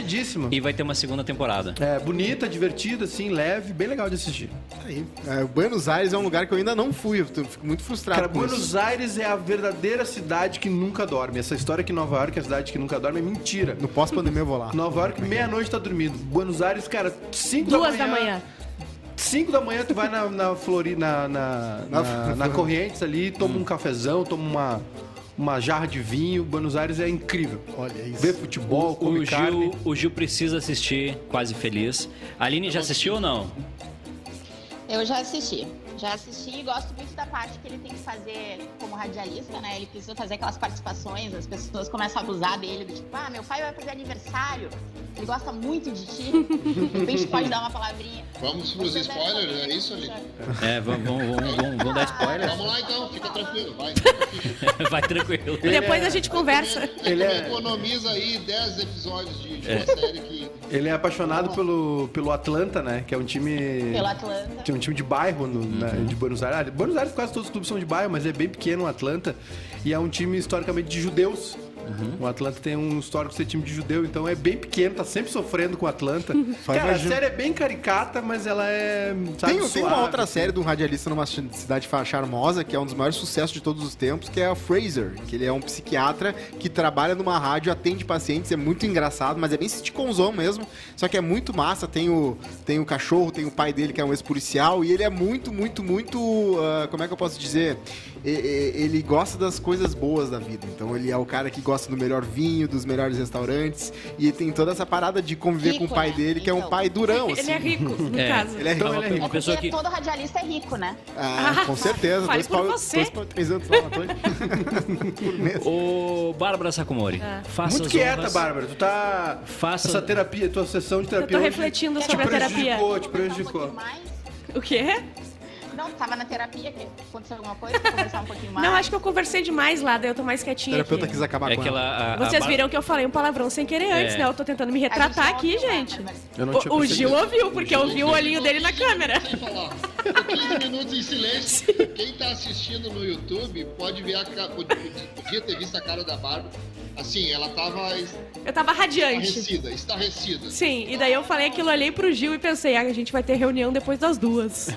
e vai ter uma segunda temporada. É, bonita, divertida, assim, leve, bem legal de assistir. Aí. É, Buenos Aires é um lugar que eu ainda não fui, eu tô- fico muito frustrado Cara, com Buenos isso. Aires é a verdadeira cidade que nunca dorme. Essa história que Nova York é a cidade que nunca dorme é mentira. No pós-pandemia eu vou lá. Nova York, meia-noite tá dormindo. Buenos Aires, cara, 5 Duas da manhã. 5 da manhã tu vai na, na Flori, na, na, Na- na, Correntes ali, toma um cafezão, toma uma, uma jarra de vinho. Buenos Aires é incrível. Olha isso. Vê futebol, come O carne. Gil, o Gil precisa assistir Quase Feliz. A Aline já assistiu ou não? Eu já assisti. Já assisti e gosto muito da parte que ele tem que fazer como radialista, né? Ele precisa fazer aquelas participações, as pessoas começam a abusar dele, do tipo, ah, meu pai vai fazer aniversário, ele gosta muito de ti, de repente pode dar uma palavrinha. Vamos pros spoilers, é isso ali? É, vamos, vamos, vamos, vamos- vamos dar spoiler? Vamos lá então, fica tranquilo, vai. Vai tranquilo. Depois a gente conversa. Ele é- economiza aí 10 episódios de, de É. uma série que. Ele é apaixonado pelo, pelo Atlanta, né? Que é um time. Pelo Atlanta. Tem um time de bairro no- na- de Buenos Aires. Ah, Buenos Aires quase todos os clubes são de bairro, mas é bem pequeno o Atlanta. E é um time historicamente de judeus. Uhum. O Atlanta tem um histórico de ser time de judeu, então é bem pequeno, tá sempre sofrendo com o Atlanta. Só Cara, imagino. a série é bem caricata, mas ela é. Sabe, Tem, tem uma outra assim. série de um radialista numa cidade charmosa, que é um dos maiores sucessos de todos os tempos, que é a Fraser, que ele é um psiquiatra que trabalha numa rádio, atende pacientes, é muito engraçado, mas é bem sitcomzão mesmo, só que é muito massa, tem o, tem o cachorro, tem o pai dele que é um ex-policial, e ele é muito, muito, muito, ah, como é que eu posso dizer? Ele gosta das coisas boas da vida, então ele é o cara que gosta do melhor vinho, dos melhores restaurantes. E tem toda essa parada de conviver Rico, com o pai né? dele, que é um Então. pai durão, assim. Ele é rico, no É. caso. Ele é rico. Uma, ele é rico. uma pessoa Porque que. todo radialista é rico, né? Ah, com certeza. Fale dois por pau, você. dois pau, três anos lá na por mês. Ô, Bárbara Sacomori, É. faça Muito quieta, honras. Bárbara. Tu tá. Faça- Essa terapia, tua sessão de Eu terapia. tô hoje refletindo te sobre a terapia. prejudicou, te um prejudicou. pouquinho mais. O quê? Não, tava na terapia, que aconteceu alguma coisa, pra conversar um pouquinho mais. Não, acho que eu conversei demais lá, daí eu tô mais O quietinha terapeuta aqui. quis acabar É com ela. ela. a- a Vocês Bar- viram que eu falei um palavrão sem querer antes, É. né? Eu tô tentando me A gente retratar não aqui, gente. mas- Eu não tinha O, o. Gil ouviu, porque eu vi o olhinho dele na câmera. Sem falar. Ficou 15 minutos em silêncio. Quem tá assistindo no YouTube pode ver a podia ter visto a cara da Bárbara. Assim, ela tava Eu tava radiante. estarrecida, estarrecida. Sim, e daí eu falei aquilo, olhei pro Gil e pensei, ah, a gente vai ter reunião depois das duas.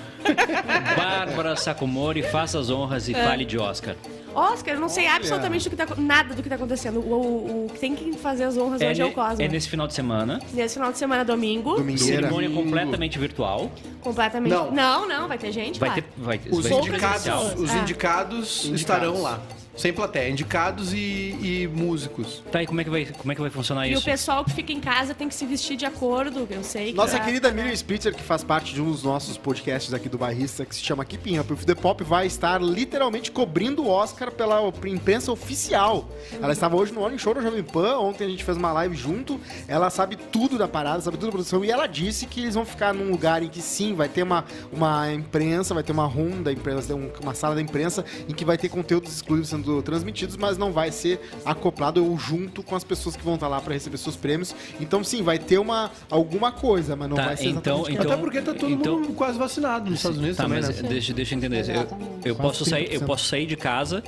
Bárbara Sacomori, faça as honras e É. fale de Oscar. Oscar, eu não sei absolutamente do que tá, nada do que tá acontecendo. O, o, o que tem que fazer as honras hoje é o Cosmo. é nesse final de semana. Nesse final de semana, domingo, Domingueira. Cerimônia completamente virtual. completamente... Não. Não, não, vai ter gente Vai lá. ter. Vai ter Os vai indicados, os Ah. indicados, estarão lá. Sem plateia. Indicados e, e músicos. Tá, e como é que vai, como é que vai funcionar E o isso? pessoal que fica em casa tem que se vestir de acordo, eu sei. que Nossa tá- querida Miriam Spitzer, que faz parte de um dos nossos podcasts aqui do Barrista, que se chama Keeping Up with the Pop, vai estar literalmente cobrindo o Oscar pela imprensa oficial. Ela estava hoje no Morning Show da Jovem Pan, ontem a gente fez uma live junto, ela sabe tudo da parada, sabe tudo da produção, e ela disse que eles vão ficar num lugar em que sim, vai ter uma, uma imprensa, vai ter uma room da imprensa, um- uma sala da imprensa, em que vai ter conteúdos exclusivos sendo transmitidos, mas não vai ser acoplado ou junto com as pessoas que vão estar lá para receber seus prêmios. Então sim, vai ter uma, alguma coisa, mas não Tá, vai ser então- exatamente então- Até porque tá todo então- mundo quase vacinado nos Estados Unidos Tá, também, mas né? deixa, deixa eu entender. Eu, eu posso sair, eu 30%. posso sair de casa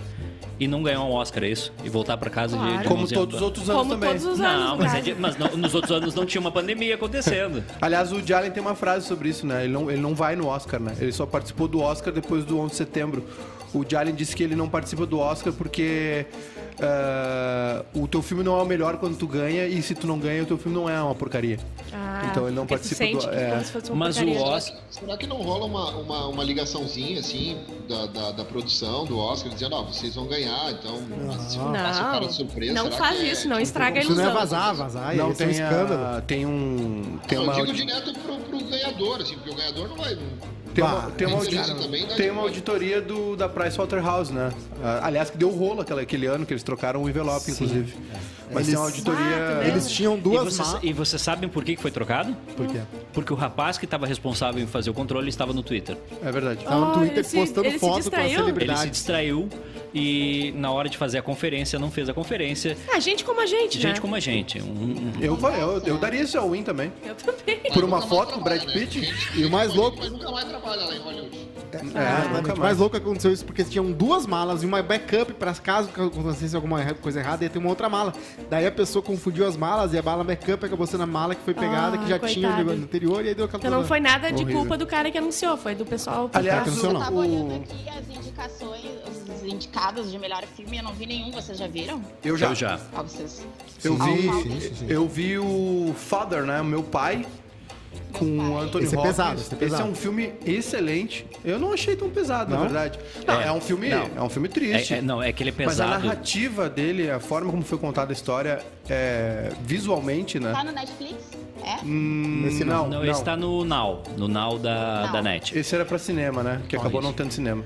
e não ganhar um Oscar, é isso? E voltar pra casa de- Claro. de, Como 11 todos os outros anos Como também. todos os anos, Não, mas, é de- mas não- nos outros anos não tinha uma pandemia acontecendo. Aliás, o Allen tem uma frase sobre isso, né? Ele não, ele não vai no Oscar, né? Ele só participou do Oscar depois do 11 de setembro. O Allen disse que ele não participa do Oscar porque ah, o teu filme não é o melhor quando tu ganha e se tu não ganha, o teu filme não é uma porcaria. Ah, Então ele não participa do- é. uma Mas o porcaria. Oscar. Será que não rola uma, uma, uma ligaçãozinha, assim, da, da, da produção do Oscar, dizendo, ó, vocês vão ganhar, então se Não, o cara de surpresa, não faz é, isso, não tipo, estraga a Isso não é ilusão. vazar, vazar, não, ia ser um tem, escândalo. a, tem um. Tem Não, uma, eu digo direto pro, pro ganhador, assim, porque o ganhador não vai... tem uma, tem uma, isso audi- também dá tem uma auditoria do, da Pricewaterhouse, né? Ah, aliás, que deu rolo aquele, aquele ano que eles trocaram o envelope, inclusive. Mas tem uma Eles- auditoria. Ah, tu Eles tinham E duas vocês, ma- e vocês sabem por que foi trocado? Por quê? Porque o rapaz que estava responsável em fazer o controle estava no Twitter. É verdade. Tava no Oh, Twitter ele se- postando foto com a distraiu? Ele se celebridade. distraiu e na hora de fazer a conferência não fez a conferência. Ah, gente como a gente, Gente né? como a gente. Um- um- Eu, eu, eu daria esse all-in também. Eu também. Por uma foto com o Brad né? Pitt? Gente- E o mais louco- Mas nunca mais trabalha lá em Hollywood. É, nunca O mais mais. louco é aconteceu isso porque tinham duas malas e uma backup para caso acontecesse alguma coisa errada, ia ter uma outra mala. Daí a pessoa confundiu as malas e a bala backup acabou sendo a mala que foi pegada, Ah, que já tinha coitado. no anterior, e aí deu aquela Então não foi nada de Horrível. culpa do cara que anunciou, foi do pessoal. Aliás, que o, anunciou, Eu tava o- olhando aqui as indicações, os indicados de melhor filme, eu não vi nenhum, vocês já viram? eu já. Eu já. Ah, vocês. Eu Sim, vi, sim, sim, sim. eu vi o Father, né? O meu pai. Com o pai. Anthony Esse é Hopkins. pesado, esse é pesado. um filme excelente. Eu não achei tão pesado, na Não? verdade. Não, é, É, um filme, não. é um filme triste. É- é- não, é que ele é Mas a pesado. narrativa dele, a forma como foi contada a história, é, visualmente, né? Tá no Netflix? É? Hum, Esse não, Não, não. ele está no Now, no Now da, Now. da NET. Esse era pra cinema, né? Que acabou não tendo cinema.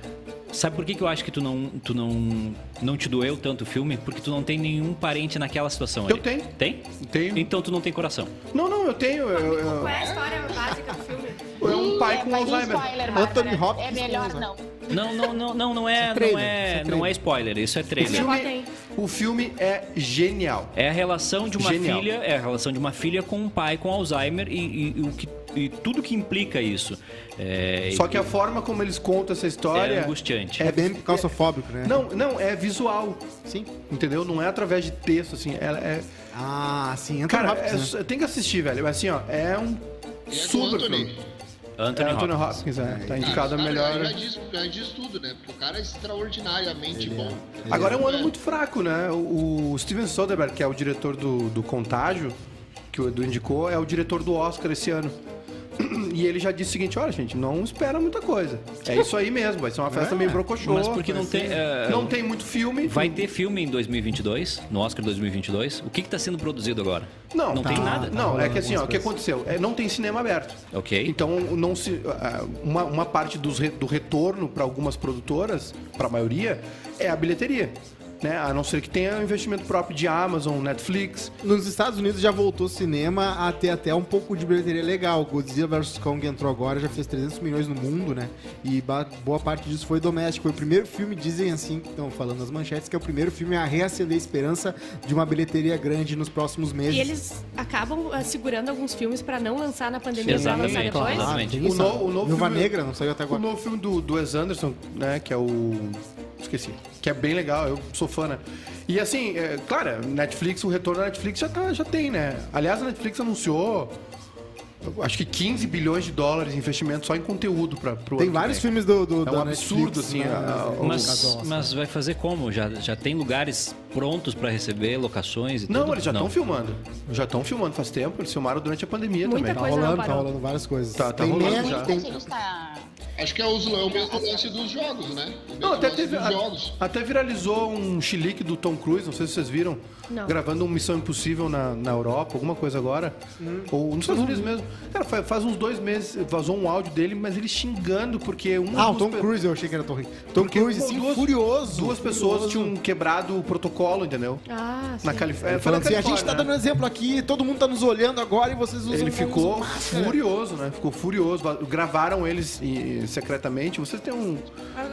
Sabe por que, que eu acho que tu não, tu não, não te doeu tanto o filme? Porque tu não tem nenhum parente naquela situação Eu ali. tenho. Tem? Tenho. Então tu não tem coração. Não, não, eu tenho. eu- eu- Qual é a história básica do filme? é um pai é, com vai Alzheimer. Spoiler, Anthony Bárbara. Hopkins É melhor não. Não, não, não, não, não é, trailer, não isso é, é não é spoiler, isso é O trailer. Filme- filme, o filme é genial. É a relação de uma Genial. filha, é a relação de uma filha com um pai com Alzheimer e, e- e o que, e tudo que implica isso. É, Só e- que a forma como eles contam essa história. é angustiante. É bem claustrofóbico, né? Não, não, é visual. Sim. Entendeu? Não é através de texto, assim. Ela é. Ah, sim. Anthony Cara, Hopkins, é- né? tem que assistir, velho. Assim, ó, é um E é super Anthony. filme. Anthony é Anthony Hopkins. Hopkins, é. Tá indicado a melhor. Já diz, já diz tudo, né? Porque o cara é extraordinariamente bom. Agora é um ano É. muito fraco, né? O, o Steven Soderbergh, que é o diretor do, do Contágio, que o Edu indicou, é o diretor do Oscar esse ano. E ele já disse o seguinte: olha, gente, não espera muita coisa. É isso aí mesmo, vai ser uma festa meio brocochô. Mas porque não tem, é, Não tem muito filme. Vai ter filme em 2022, no Oscar 2022. O que está sendo produzido agora? Não, Não tá- tem nada. Não, é que assim, ó, o que aconteceu? É, não tem cinema aberto. Ok. Então, não se, ah, uma, uma parte dos do retorno para algumas produtoras, para a maioria, é a bilheteria. Né? A não ser que tenha um investimento próprio de Amazon, Netflix. Nos Estados Unidos já voltou o cinema a ter até um pouco de bilheteria legal. Godzilla vs Kong entrou agora, já fez 300 milhões no mundo, né? E boa parte disso foi doméstico. Foi o primeiro filme, dizem assim, que estão falando nas manchetes, que é o primeiro filme a reacender a esperança de uma bilheteria grande nos próximos meses. E eles acabam ah, segurando alguns filmes pra não lançar na pandemia, pra lançar Exatamente. depois. Claro. Ah, O no- o novo Viúva filme- Negra não saiu até O agora. novo filme do, do Wes Anderson, né? Que é o. Esqueci. Que é bem legal, eu sou fã, né? E assim, é, claro, Netflix, o retorno da Netflix já, tá, já tem, né? Aliás, a Netflix anunciou. Acho que 15 bilhões de dólares de investimento só em conteúdo para pro Tem vários vem. filmes do, do É da um absurdo, Netflix, assim, né? a- No Mas, Oscar. mas vai fazer como? Já, já tem lugares prontos para receber locações e Não, tudo? eles já estão filmando. Já estão filmando faz tempo, eles filmaram durante a pandemia Muita também. Tá rolando, tá rolando várias coisas. Tá- tá tem rolando já. tem... Gente tá. Acho que é, os, é o mesmo lance dos jogos, né? O Não, até, teve, dos a- jogos. até viralizou um chilique do Tom Cruise, não sei se vocês viram, Não. gravando um Missão Impossível na, na Europa, alguma coisa agora, ou nos Estados Unidos mesmo. Cara, faz, faz uns dois meses vazou um áudio dele, mas ele xingando porque um Ah, o Tom pe- Cruise, eu achei que era Tom Cruise. Tom Cruise, sim, duas- furioso. Duas pessoas furioso. tinham quebrado o protocolo, entendeu? Ah, sim. Na Califórnia. Falando assim, a gente tá dando um exemplo aqui, todo mundo tá nos olhando agora e vocês usam Ele ficou furioso, né? Ficou furioso. Va- Gravaram eles e- secretamente. Vocês têm um,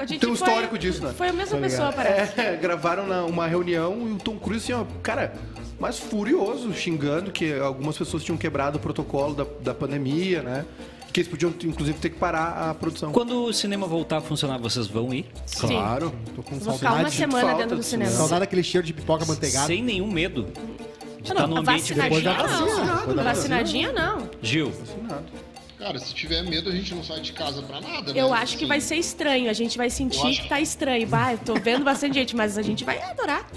tem um foi- histórico disso, né? Foi a mesma Tá pessoa, parece. É, gravaram na, uma reunião e o Tom Cruise, assim, ó, cara, mas furioso, xingando que algumas pessoas tinham quebrado o protocolo da, da pandemia, né? Que eles podiam, inclusive, ter que parar a produção. Quando o cinema voltar a funcionar, vocês vão ir? Sim. Claro. Tô com Vou ficar uma semana falta dentro do de cinema. Saudade daquele cheiro de pipoca manteigada. Sem nenhum medo de Não, estar no ambiente vacinadinha depois da não. da Vacinadinha não. Gil, Cara, se tiver medo, a gente não sai de casa pra nada, né? Eu acho que Assim, vai ser estranho. A gente vai sentir acho- que tá estranho. Bah, eu tô vendo bastante gente, mas a gente vai adorar.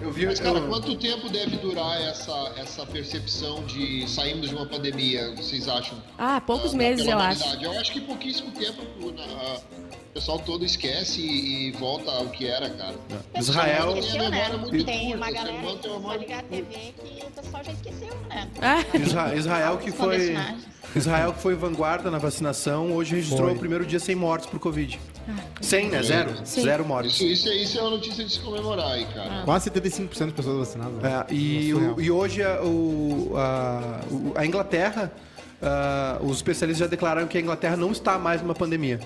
Eu vi. Mas, cara, eu- quanto tempo deve durar essa, essa percepção de sairmos de uma pandemia, vocês acham? Ah, poucos Ah, meses, eu acho. humanidade? Eu acho que pouquíssimo tempo na- o pessoal todo esquece e, e volta ao que era, cara. Israel. Tem a memória muito Tem curta, uma galera que só ligar a TV que o pessoal já esqueceu, né? Ah, Isra- Israel que foi. Israel que foi vanguarda na vacinação, hoje registrou Foi. o primeiro dia sem mortes por Covid. Sem, né? Zero. Sim. Zero mortes. Isso, isso, é, isso é uma notícia de se comemorar aí, cara. Quase 75% das pessoas vacinadas. né? É, e, Surreal. o- e hoje a, o- a, a Inglaterra, ah, os especialistas já declararam que a Inglaterra não está mais numa pandemia.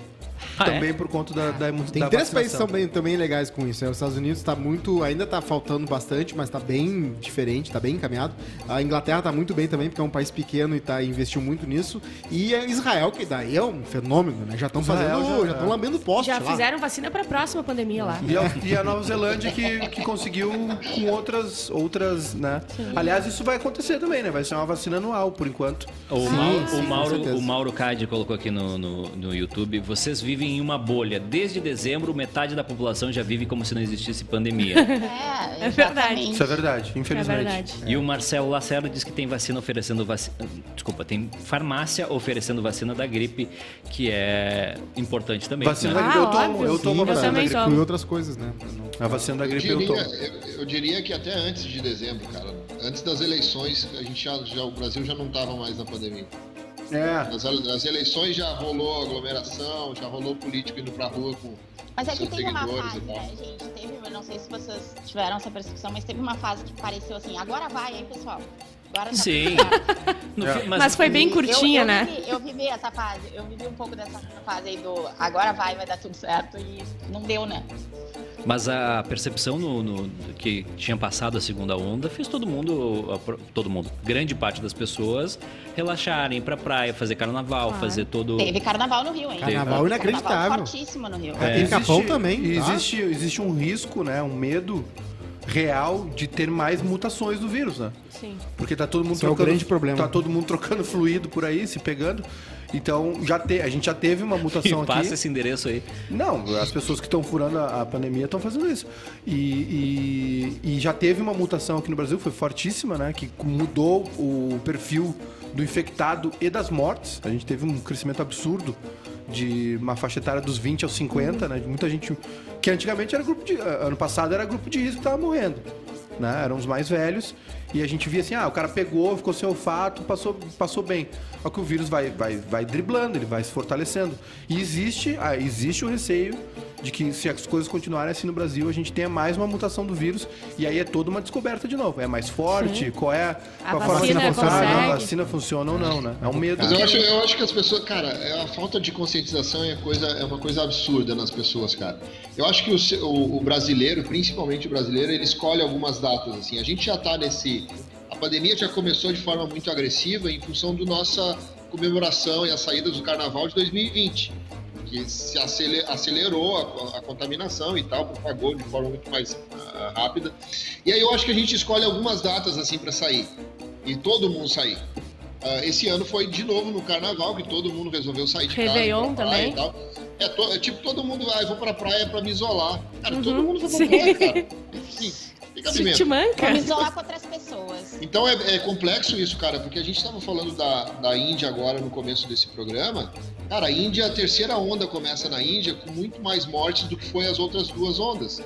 Ah, também é? por conta da, da, Tem da três países vacinação. também, também legais com isso. né? Os Estados Unidos tá muito. Ainda tá faltando bastante, mas tá bem diferente, tá bem encaminhado. A Inglaterra tá muito bem também, porque é um país pequeno e tá, investiu muito nisso. E a Israel, que daí é um fenômeno, né? Já estão fazendo. já- estão lambendo poste já lá. fizeram vacina pra próxima pandemia lá. E a, e a Nova Zelândia que, que conseguiu com outras, outras, né? Aliás, isso vai acontecer também, né? Vai ser uma vacina anual, por enquanto. o, Sim, Mauro, sim, o, Mauro, o Mauro Cade colocou aqui no, no, no YouTube: vocês vivem em uma bolha. Desde dezembro, metade da população já vive como se não existisse pandemia. É, É verdade. Isso é verdade, É infelizmente. verdade. E o Marcelo Lacerda diz que tem vacina oferecendo vacina. Desculpa, tem farmácia oferecendo vacina da gripe, que é importante também. Vacina né? da gripe, Ah, eu tomo, óbvio. eu tomo Sim, a Eu vacina da gripe. tomo. E outras coisas, né? A vacina da Eu gripe eu diria, tomo. eu, eu diria que até antes de dezembro, cara. Antes das eleições, a gente já, já- o Brasil já não estava mais na pandemia. É. Nas, nas eleições já rolou aglomeração, já rolou político indo pra rua com Mas é que tem uma fase, né, gente? Teve, eu não sei se vocês tiveram essa percepção, mas teve uma fase que pareceu assim, agora vai, hein, pessoal? Agora tá Sim. É. fi- Mas foi bem Eu- curtinha, eu, né? Vivi, eu vivi essa fase, eu vivi um pouco dessa fase aí do agora vai, vai dar tudo certo e não deu, né? Mas a percepção no, no- que tinha passado a segunda onda fez todo mundo, todo mundo, grande parte das pessoas relaxarem, ir pra praia, fazer carnaval, Claro. fazer todo. Teve carnaval no Rio, hein? Carnaval inacreditável. Carnaval fortíssimo no Rio. É. Tem Capão também, tá? Existe, existe um risco, né? Um medo real de ter mais mutações do vírus, né? Sim. Porque tá todo mundo Esse é o grande problema. Tá todo mundo trocando fluido por aí, se pegando. Então, já te, a gente já teve uma E mutação passa aqui. esse endereço aí. Não, as pessoas que estão furando a, a pandemia estão fazendo isso. E, e- e já teve uma mutação aqui no Brasil, foi fortíssima, né? Que mudou o perfil do infectado e das mortes. A gente teve um crescimento absurdo de uma faixa etária dos 20 aos 50, né? De muita gente que antigamente era grupo de ano passado era grupo de risco que tava morrendo, né? Eram os mais velhos e a gente via assim, ah, o cara pegou, ficou sem olfato, passou passou bem. Só que o vírus vai vai vai driblando, ele vai se fortalecendo. E existe, ah, existe o receio de que se as coisas continuarem assim no Brasil, a gente tenha mais uma mutação do vírus e aí é toda uma descoberta de novo. É mais forte, qual é A qual forma vacina funciona, a vacina funciona ou não, né? É um medo. Mas eu acho, eu acho que as pessoas, cara, é- a falta de conscientização é, coisa, é uma coisa absurda nas pessoas, cara. Eu acho que o, o- o brasileiro, principalmente o brasileiro, ele escolhe algumas datas, assim. A gente já tá nesse. A pandemia já começou de forma muito agressiva em função da nossa comemoração e a saída do carnaval de 2020. Que se acele- acelerou a, a contaminação e tal, propagou de forma muito mais ah, rápida. E aí eu acho que a gente escolhe algumas datas assim para sair. E todo mundo sair. Ah, esse ano foi de novo no carnaval, que todo mundo resolveu sair de Réveillon casa. praia também. E tal. É, to- é tipo, todo mundo vai, vou pra praia pra me isolar. Cara, todo Uhum, mundo foi pra praia, cara. Sim, fica te manca. Pra me isolar com outras pessoas. Então é, é complexo isso, cara, porque a gente estava falando da, da Índia agora no começo desse programa. Cara, a Índia, a terceira onda começa na Índia com muito mais mortes do que foi as outras duas ondas.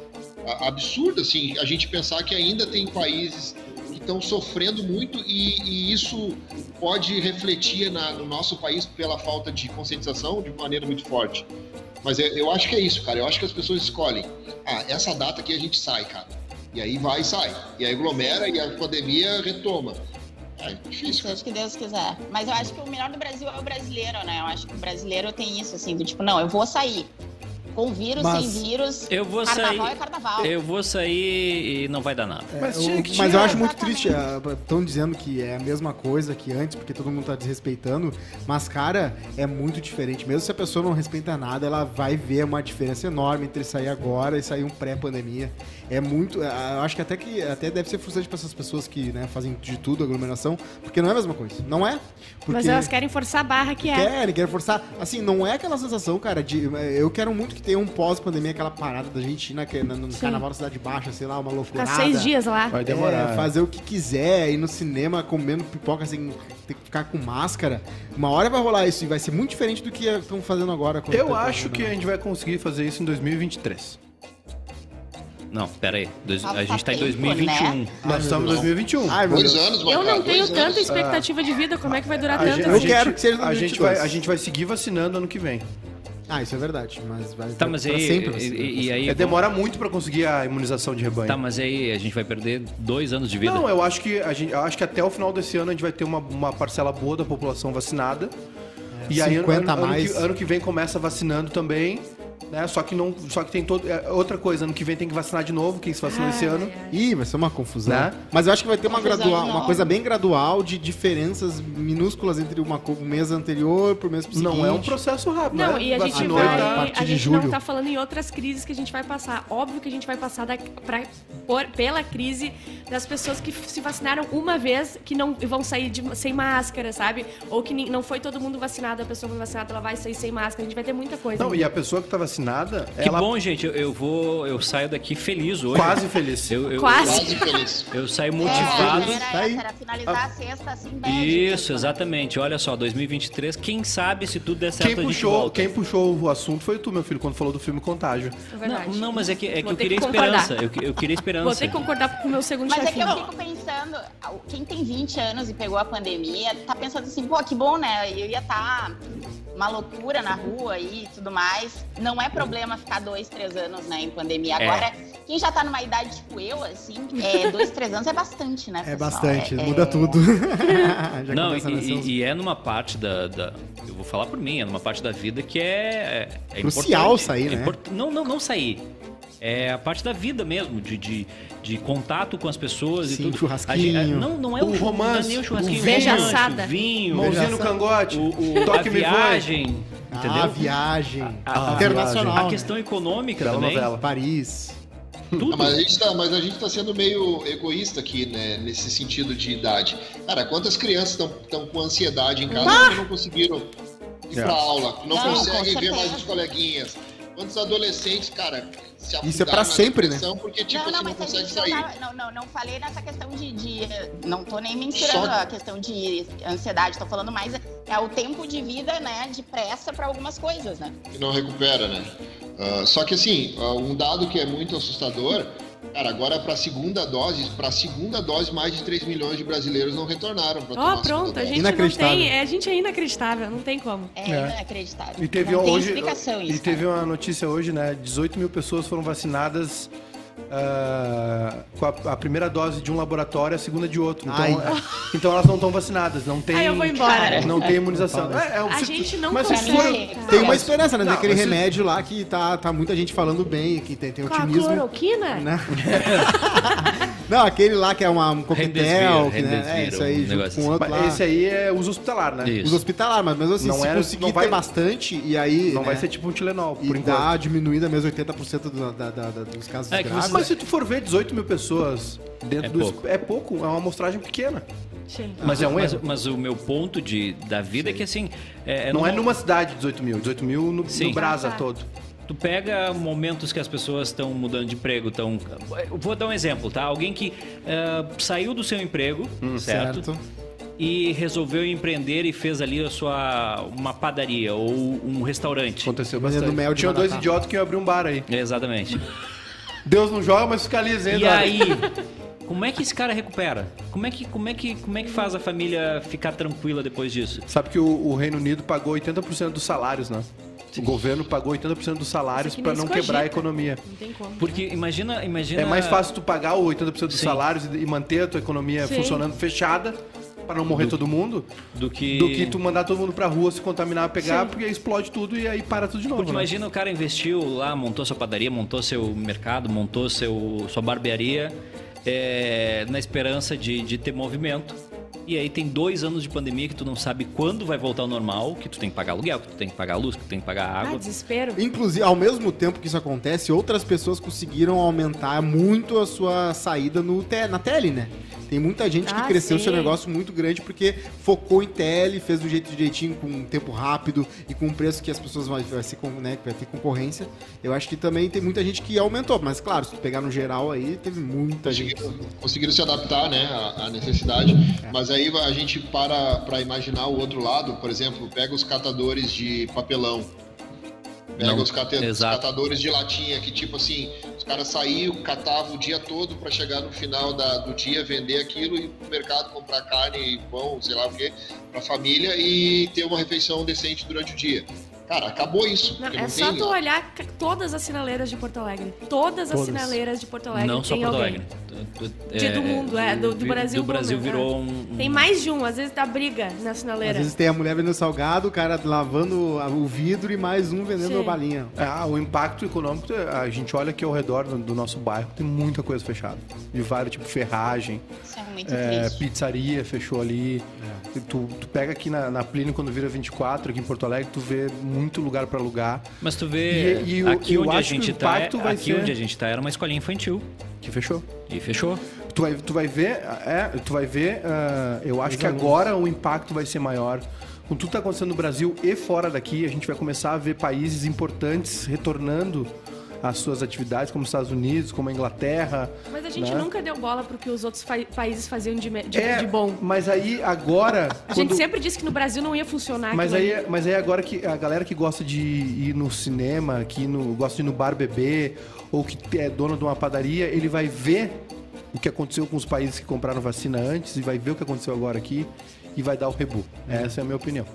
Absurdo, assim, a gente pensar que ainda tem países que estão sofrendo muito e, e isso pode refletir na- no nosso país pela falta de conscientização de maneira muito forte. Mas eu, eu acho que é isso, cara. Eu acho que as pessoas escolhem. Ah, essa data aqui a gente sai, cara. E aí vai e sai. E aí aglomera e a pandemia retoma. É difícil. Seja que Deus quiser. Mas eu acho que o melhor do Brasil é o brasileiro, né? Eu acho que o brasileiro tem isso, assim, do tipo, não, eu vou sair. Com vírus, Mas- sem vírus. Eu vou carnaval sair. é carnaval. Eu vou sair e não vai dar nada. Mas É, o- que mas eu acho muito triste. Estão dizendo que é a mesma coisa que antes, porque todo mundo tá desrespeitando. Mas, cara, é muito diferente. Mesmo se a pessoa não respeita nada, ela vai ver uma diferença enorme entre sair agora e sair um pré-pandemia. É muito. é, Eu acho que até que até deve ser frustrante para essas pessoas que né, fazem de tudo aglomeração, porque não é a mesma coisa. Não é? Porque Mas elas querem forçar a barra que é. Querem, querem forçar. Assim, não é aquela sensação, cara, de. Eu quero muito que tenha um pós-pandemia, aquela parada da gente ir na, na- no Sim. carnaval da Cidade Baixa, sei lá, uma loucura. Ficar seis dias lá. Vai demorar. É, fazer o que quiser, ir no cinema comendo pipoca sem ter que ficar com máscara. Uma hora vai rolar isso e vai ser muito diferente do que estão fazendo agora. Eu tá acho que a fazendo, gente vai conseguir fazer isso em 2023. Não, pera aí. Dois- a gente tá em tempo, 2021. né? Nós estamos em 2021. Ai, Dois anos, Eu não tenho dois tanta anos. expectativa de vida, como é que vai durar A tanto? gente, Eu a quero que seja a gente 2022. vai A gente vai seguir vacinando ano que vem. Ah, isso é verdade, mas vai Tá, mas pra aí. sempre. assim, e, e- aí É, demora muito pra conseguir a imunização de rebanho. Tá, mas aí a gente vai perder dois anos de vida. Não, eu acho que a gente, eu acho que até o final desse ano a gente vai ter uma, uma parcela boa da população vacinada. e aí ano, 50 ano, a mais. ano, que, ano que vem começa vacinando também, né? Só que não, só que tem todo é, outra coisa, ano que vem tem que vacinar de novo, quem se vacinou esse ano. ai. Ih, vai ser uma confusão. Né? Mas eu acho que vai ter uma, Confusão gradua- uma coisa bem gradual de diferenças minúsculas entre uma, um mês anterior pro mês seguinte. Não é um processo rápido, Não, né? e a gente Vacinou vai. tá- a partir A de gente não julho. tá falando em outras crises que a gente vai passar. Óbvio que a gente vai passar da, pra, por- pela crise das pessoas que se vacinaram uma vez, que não vão sair de- sem máscara, sabe? Ou que não foi todo mundo vacinado, a pessoa foi vacinada, ela vai sair sem máscara. A gente vai ter muita coisa. Não, e a pessoa que tá vacinada, Que ela bom, gente. Eu, eu vou. Eu saio daqui feliz hoje. quase feliz. Eu, eu, Quase. Feliz. eu saio É, motivado. era Tá era finalizar a sexta assim bem. Isso, exatamente. Olha só, 2023, quem sabe se tudo der certo Quem a gente puxou, volta. quem puxou o assunto foi tu, meu filho, quando falou do filme Contágio. É verdade. Não, não, mas é que, é que eu queria que esperança. Eu, eu queria esperança. Vou ter que concordar com o meu segundo Mas é que chefinho. eu fico pensando, quem tem 20 anos e pegou a pandemia, tá pensando assim, pô, que bom, né? Eu ia estar uma loucura na rua e tudo mais. Não é problema ficar dois, três anos, né, em pandemia. É. Agora, quem já tá numa idade tipo eu, assim, é, dois, três anos é bastante, né, É pessoal? bastante, É- muda é- tudo. Já Não, e, e- é numa parte da, da- Eu vou falar por mim, é numa parte da vida que é. é, é Crucial importante. sair, É né? import- Não, não, não sair. É a parte da vida mesmo, de, de, de contato com as pessoas Sim, e tudo. churrasquinho. A gente- não, não é O o, churrasco, romance, não é nem o churrasquinho, o vinho. o vinho, Mãozinha no cangote, o, o, a toque me voe. viagem, entendeu? Ah, viagem. A- a- internacional. A né? questão econômica Bela também. novela. Paris. Tudo. Ah, mas, a gente tá, mas a gente tá sendo meio egoísta aqui, né? Nesse sentido de idade. Cara, quantas crianças estão com ansiedade em casa porque não conseguiram ir É. pra aula, não Não, conseguem ver mais os coleguinhas. Quantos adolescentes, cara, se Isso é pra sempre, né? Porque, tipo, não, não, assim, não mas a gente não, tava, não, não, não falei nessa questão de, de- Não tô nem mensurando Só- a questão de ansiedade, tô falando mais. É o tempo de vida, né? De pressa pra algumas coisas, né? que não recupera, né? Ah, só que assim, ah, um dado que é muito assustador, cara, agora para a segunda dose, para a segunda dose, mais de 3 milhões de brasileiros não retornaram para Ó, pronto, a gente não Inacreditável. tem. é, A gente é inacreditável, não tem como. É, É. inacreditável. E teve não tem hoje. explicação isso. e teve cara. uma notícia hoje, né? 18 mil pessoas foram vacinadas ah, com a, a primeira dose de um laboratório e a segunda de outro. Então, Ai. é- então elas não estão vacinadas, não tem. Aí eu vou embora. Não tem imunização. É, é, A se- gente não mas se consegue. for-. Tem uma esperança, né? Não, Daquele se- remédio lá que tá, tá muita gente falando bem, que tem, tem Com a otimismo. cloroquina? Né? Não, aquele lá que é uma, um coquetel, que, né? É, isso aí, um junto com outro Mas lá. Esse aí é uso hospitalar, né? Isso. Os hospitalar, mas mesmo assim, Não se era- conseguir não vai- ter bastante, e aí. Não vai né, ser tipo um Tilenol, E por enquanto. dá diminuída mesmo 80% do, da, da, da- dos casos É graves. você- Mas se tu for ver 18 mil pessoas dentro É do. pouco. É pouco, é uma amostragem pequena. Sim. Mas é um mas, erro. mas o meu ponto de, da vida é que assim. É, é não é num- numa cidade 18 mil, 18 mil no, Sim. no Brasa Ah, tá. todo. Tu pega momentos que as pessoas estão mudando de emprego, estão. Vou dar um exemplo, tá? Alguém que eh, saiu do seu emprego, certo? certo. E resolveu empreender e fez ali a sua uma padaria ou um restaurante. Aconteceu bastante. mel de Tinha dois idiotas que iam abrir um bar aí. Exatamente. Deus não joga, mas fica ali. E aí, como é que esse cara recupera? Como é que como é que como é que faz a família ficar tranquila depois disso? Sabe que o, o Reino Unido pagou 80% dos salários, né? O governo pagou 80% dos salários nem não quebrar a economia. Não tem como. Porque imagina, imagina É mais fácil tu pagar o 80% dos Sim. salários e, manter a tua economia Sim. funcionando fechada pra não morrer todo mundo, do que do que tu mandar todo mundo pra rua se contaminar, pegar, Sim. porque aí explode tudo e aí para tudo de novo. Porque né? imagina o cara investiu lá, montou sua padaria, montou seu mercado, montou seu, sua barbearia, é, na esperança de, de ter movimento. E aí tem dois anos de pandemia que tu não sabe quando vai voltar ao normal, que tu tem que pagar aluguel, que tu tem que pagar luz, que tu tem que pagar Ah, água. desespero. Inclusive, ao mesmo tempo que isso acontece, outras pessoas conseguiram aumentar muito a sua saída no te- na tele, né? Tem muita gente que Ah, cresceu sim. seu negócio muito grande porque focou em tele, fez do jeito direitinho, com um tempo rápido e com um preço que as pessoas vão vai, ser, com- né, que vai ter concorrência. Eu acho que também tem muita gente que aumentou, mas claro, se tu pegar no geral aí, teve muita gente. Conseguiram, conseguiram se adaptar né, à, à necessidade, mas aí a gente para para imaginar o outro lado, por exemplo, pega os catadores de papelão, pega Não, os, cate- os catadores de latinha, que tipo assim, os caras saíam, catavam o dia todo para chegar no final da- do dia, vender aquilo e ir pro mercado comprar carne, pão, sei lá o quê, pra família e ter uma refeição decente durante o dia. Cara, acabou isso. Não, é não só tem- tu olhar todas as sinaleiras de Porto Alegre. Todas as Todas. sinaleiras de Porto Alegre não só tem Porto alguém. Alegre. De- do mundo, é, do- do Brasil Do Brasil como, virou é. um. um- Tem mais de um, às vezes dá briga na Às sinaleira. vezes tem a mulher vendendo salgado, o cara lavando o vidro e mais um vendendo Sim. a balinha. Ah, o impacto econômico, a gente olha aqui ao redor do, do nosso bairro, tem muita coisa fechada. De vários, tipo ferragem, Isso é muito é, triste. pizzaria fechou ali. É. Tu, tu pega aqui na, na Plínio, quando vira 24, aqui em Porto Alegre, tu vê muito lugar pra alugar, Mas tu vê, E- e o- aqui eu onde a acho que o gente tá, vai aqui ser- onde a gente tá era uma escolinha infantil que fechou. e fechou. Tu vai, tu vai ver, é, tu vai ver, ah, eu acho que agora o impacto vai ser maior. Com tudo que tá acontecendo no Brasil e fora daqui, a gente vai começar a ver países importantes retornando às suas atividades, como os Estados Unidos, como a Inglaterra. Mas a gente né? nunca deu bola pro que os outros países faziam de, de, É, de bom. mas aí agora. A gente quando- sempre disse que no Brasil não ia funcionar Mas aí, ali. mas aí agora que a galera que gosta de ir no cinema, que no, gosta de ir no bar beber, ou que é dono de uma padaria, ele vai ver o que aconteceu com os países que compraram vacina antes e vai ver o que aconteceu agora aqui e vai dar o rebu. Essa é a minha opinião.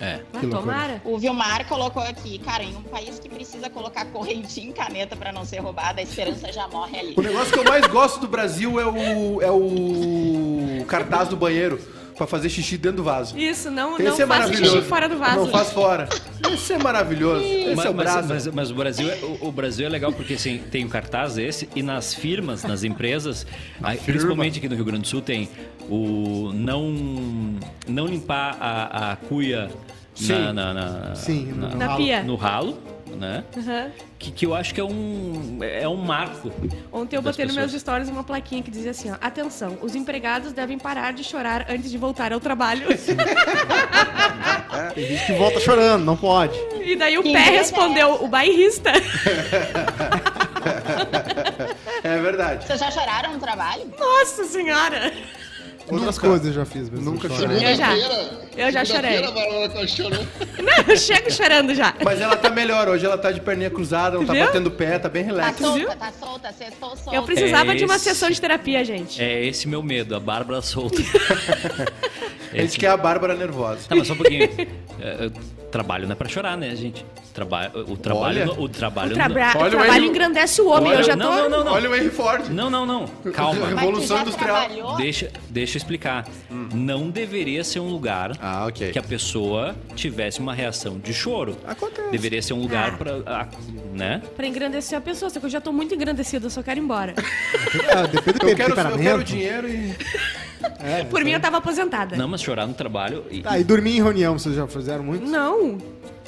É. Mas que tomara. O Vilmar colocou aqui, cara, em um país que precisa colocar correntinha em caneta pra não ser roubada, a esperança já morre ali. O negócio que eu mais gosto do Brasil é o, é o cartaz do banheiro pra fazer xixi dentro do vaso. Isso, não, Esse não é maravilhoso. xixi fora do vaso. Não faz fora. Esse é maravilhoso. Esse Mas, é o mas- braço. mas- mas o Brasil, é, o, o Brasil é legal porque assim, tem o cartaz esse e nas firmas, nas empresas, aí, principalmente aqui no Rio Grande do Sul, tem o não, não limpar a, a cuia Sim. na, na, na- Sim, na- ralo. pia. no ralo, né? Aham. Que, que eu acho que é um, é um marco. Ontem eu botei nos meus pessoas. stories uma plaquinha que dizia assim, ó, atenção, os empregados devem parar de chorar antes de voltar ao trabalho. Tem gente que volta chorando, não pode. E daí o Que pé é respondeu, essa? o bairrista. É verdade. Vocês já choraram no trabalho? Nossa senhora. Outras Nunca. coisas eu já fiz. mas Nunca chorei. Eu já. Eu já chorei. Tá chorando. Não, eu chego chorando já. Mas ela tá melhor, hoje ela tá de perninha cruzada, não tá Viu? batendo pé, tá bem Tá relax. solta, tá solta, sextou solta. Eu precisava É de uma esse. sessão de terapia, gente. É esse meu medo, a Bárbara solta. A gente quer a Bárbara nervosa. Tá, mas só um pouquinho. É, é, trabalho não é pra chorar, né, gente? O trabalho, Olha. o trabalho O, Olha o trabalho Enio. engrandece o homem. Olha, eu já tô. não, não, não, não. Olha o Henry Ford. Não, não, não. Calma. Revolução Industrial. trabalhou? Deixa, deixa eu explicar. Não deveria ser um lugar Ah, ok. que a pessoa tivesse uma reação de choro. Acontece. Deveria ser um lugar Ah. pra. ah, né? Pra engrandecer a pessoa, só que eu já tô muito engrandecida, eu só quero ir embora. Ah, depende do Eu quero, eu quero dinheiro e. É, Por mim, eu tava aposentada. Não, mas chorar no trabalho. e- Tá, e dormir em reunião, vocês já fizeram muito? Não.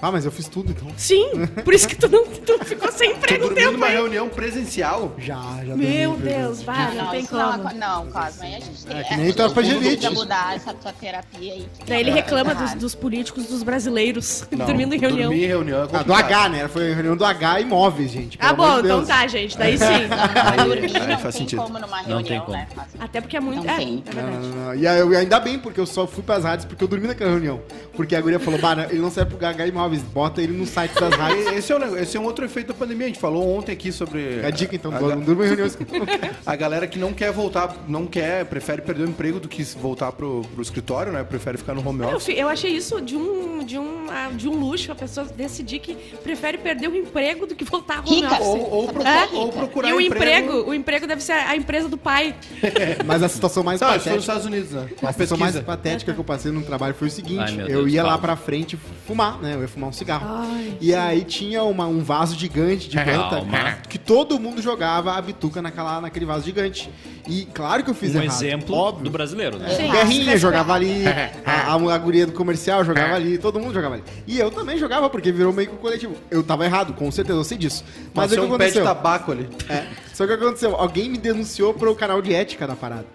Ah, mas eu fiz tudo então. Sim, por isso que tu, não, tu ficou sem emprego um tempo numa aí. reunião presencial. Já, já Meu Deus, vai, Ah, não, tem não, como. é co- não, Cosma, aí a gente tem É que nem tropa de precisa elite. mudar essa tua terapia aí. Daí ele É, reclama dos, dos políticos, dos brasileiros, Não, dormindo em reunião. Dormir em reunião é Ah, do. H, né? Foi reunião do H imóveis, gente. Ah, bom, de então tá, gente. Daí sim. Pra dormir aí não faz tem sentido. como numa Não reunião, tem como. né? Até porque é muito. Não é, tem. é Não, verdade. não, não. E aí, eu, ainda bem, porque eu só fui pras rádios porque eu dormi naquela reunião. Porque a guria falou, bah, ele não serve pro H imóveis, bota ele no site das rádios. Esse é, um, esse é um outro efeito da pandemia. A gente falou ontem aqui sobre. É a dica, então, a, não durma em reuniões. a galera que não quer voltar, não quer, prefere perder o emprego do que voltar pro, pro escritório, né? Prefere ficar no home Eu, office. fi- eu achei isso de um, de, um, ah, de um luxo, a pessoa decidir que prefere perder o emprego do que voltar a home Rica. office. Ou, ou, procu- É? ou procurar E o emprego. emprego, o emprego deve ser a empresa do pai. Mas a situação mais isso foi nos patética. Estados Unidos, né? A situação mais patética que eu passei num trabalho foi o seguinte: Ai, eu ia lá pra frente fumar, né? Eu ia fumar um cigarro. Ai, e aí tinha uma- um vaso gigante de planta Calma. cara, que todo mundo jogava a bituca naquela, naquele vaso gigante. E claro que eu fiz Um errado. exemplo óbvio. do brasileiro, né? Sim. O Guerrinha jogava ali, É. a, a, a guria do comercial jogava ali, todo mundo jogava ali. E eu também jogava, porque virou meio que um coletivo. Eu tava errado, com certeza, eu sei disso. Mas Passou o que um pé de aconteceu? tabaco ali. É, só que o que aconteceu? Alguém me denunciou pro canal de ética da parada.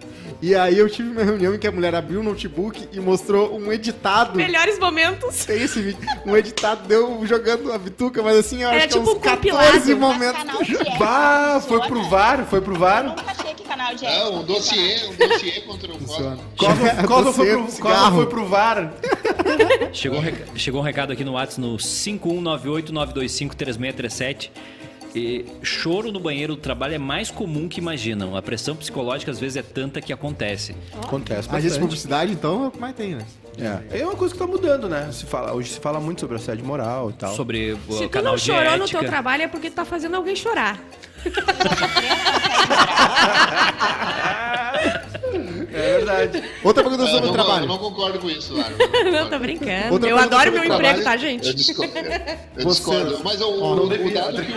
E aí eu tive uma reunião em que a mulher abriu o notebook e mostrou um editado. melhores momentos. Tem esse vídeo. Um editado deu jogando a bituca, mas assim, eu Era acho que tipo uns um 14 compilado. momentos. Bah, foi pro VAR, foi pro Eu VAR. nunca achei que canal de É, ética um dossiê, um dossiê contra o Funciona. Cosmo. Cosmo, foi, pro, Cosmo foi pro VAR. Chegou, um reca- chegou um recado aqui no WhatsApp no 51989253637. E choro no banheiro do trabalho é mais comum que imaginam. A pressão psicológica às vezes é tanta que acontece. Acontece de bastante. publicidade, então, é o que mais tem, né? É. é uma coisa que tá mudando, né? Se fala, hoje se fala muito sobre assédio moral e tal. Sobre o Se tu canal não de chorou no ética. teu trabalho é porque tu tá fazendo alguém chorar. É verdade. Outra pergunta Eu sobre não, o trabalho. eu não concordo com isso, Lara. Não, tô brincando. Outra eu adoro meu o emprego, trabalho, tá, gente? Eu, disco- eu discordo. Mas o, Ó, o- o dado que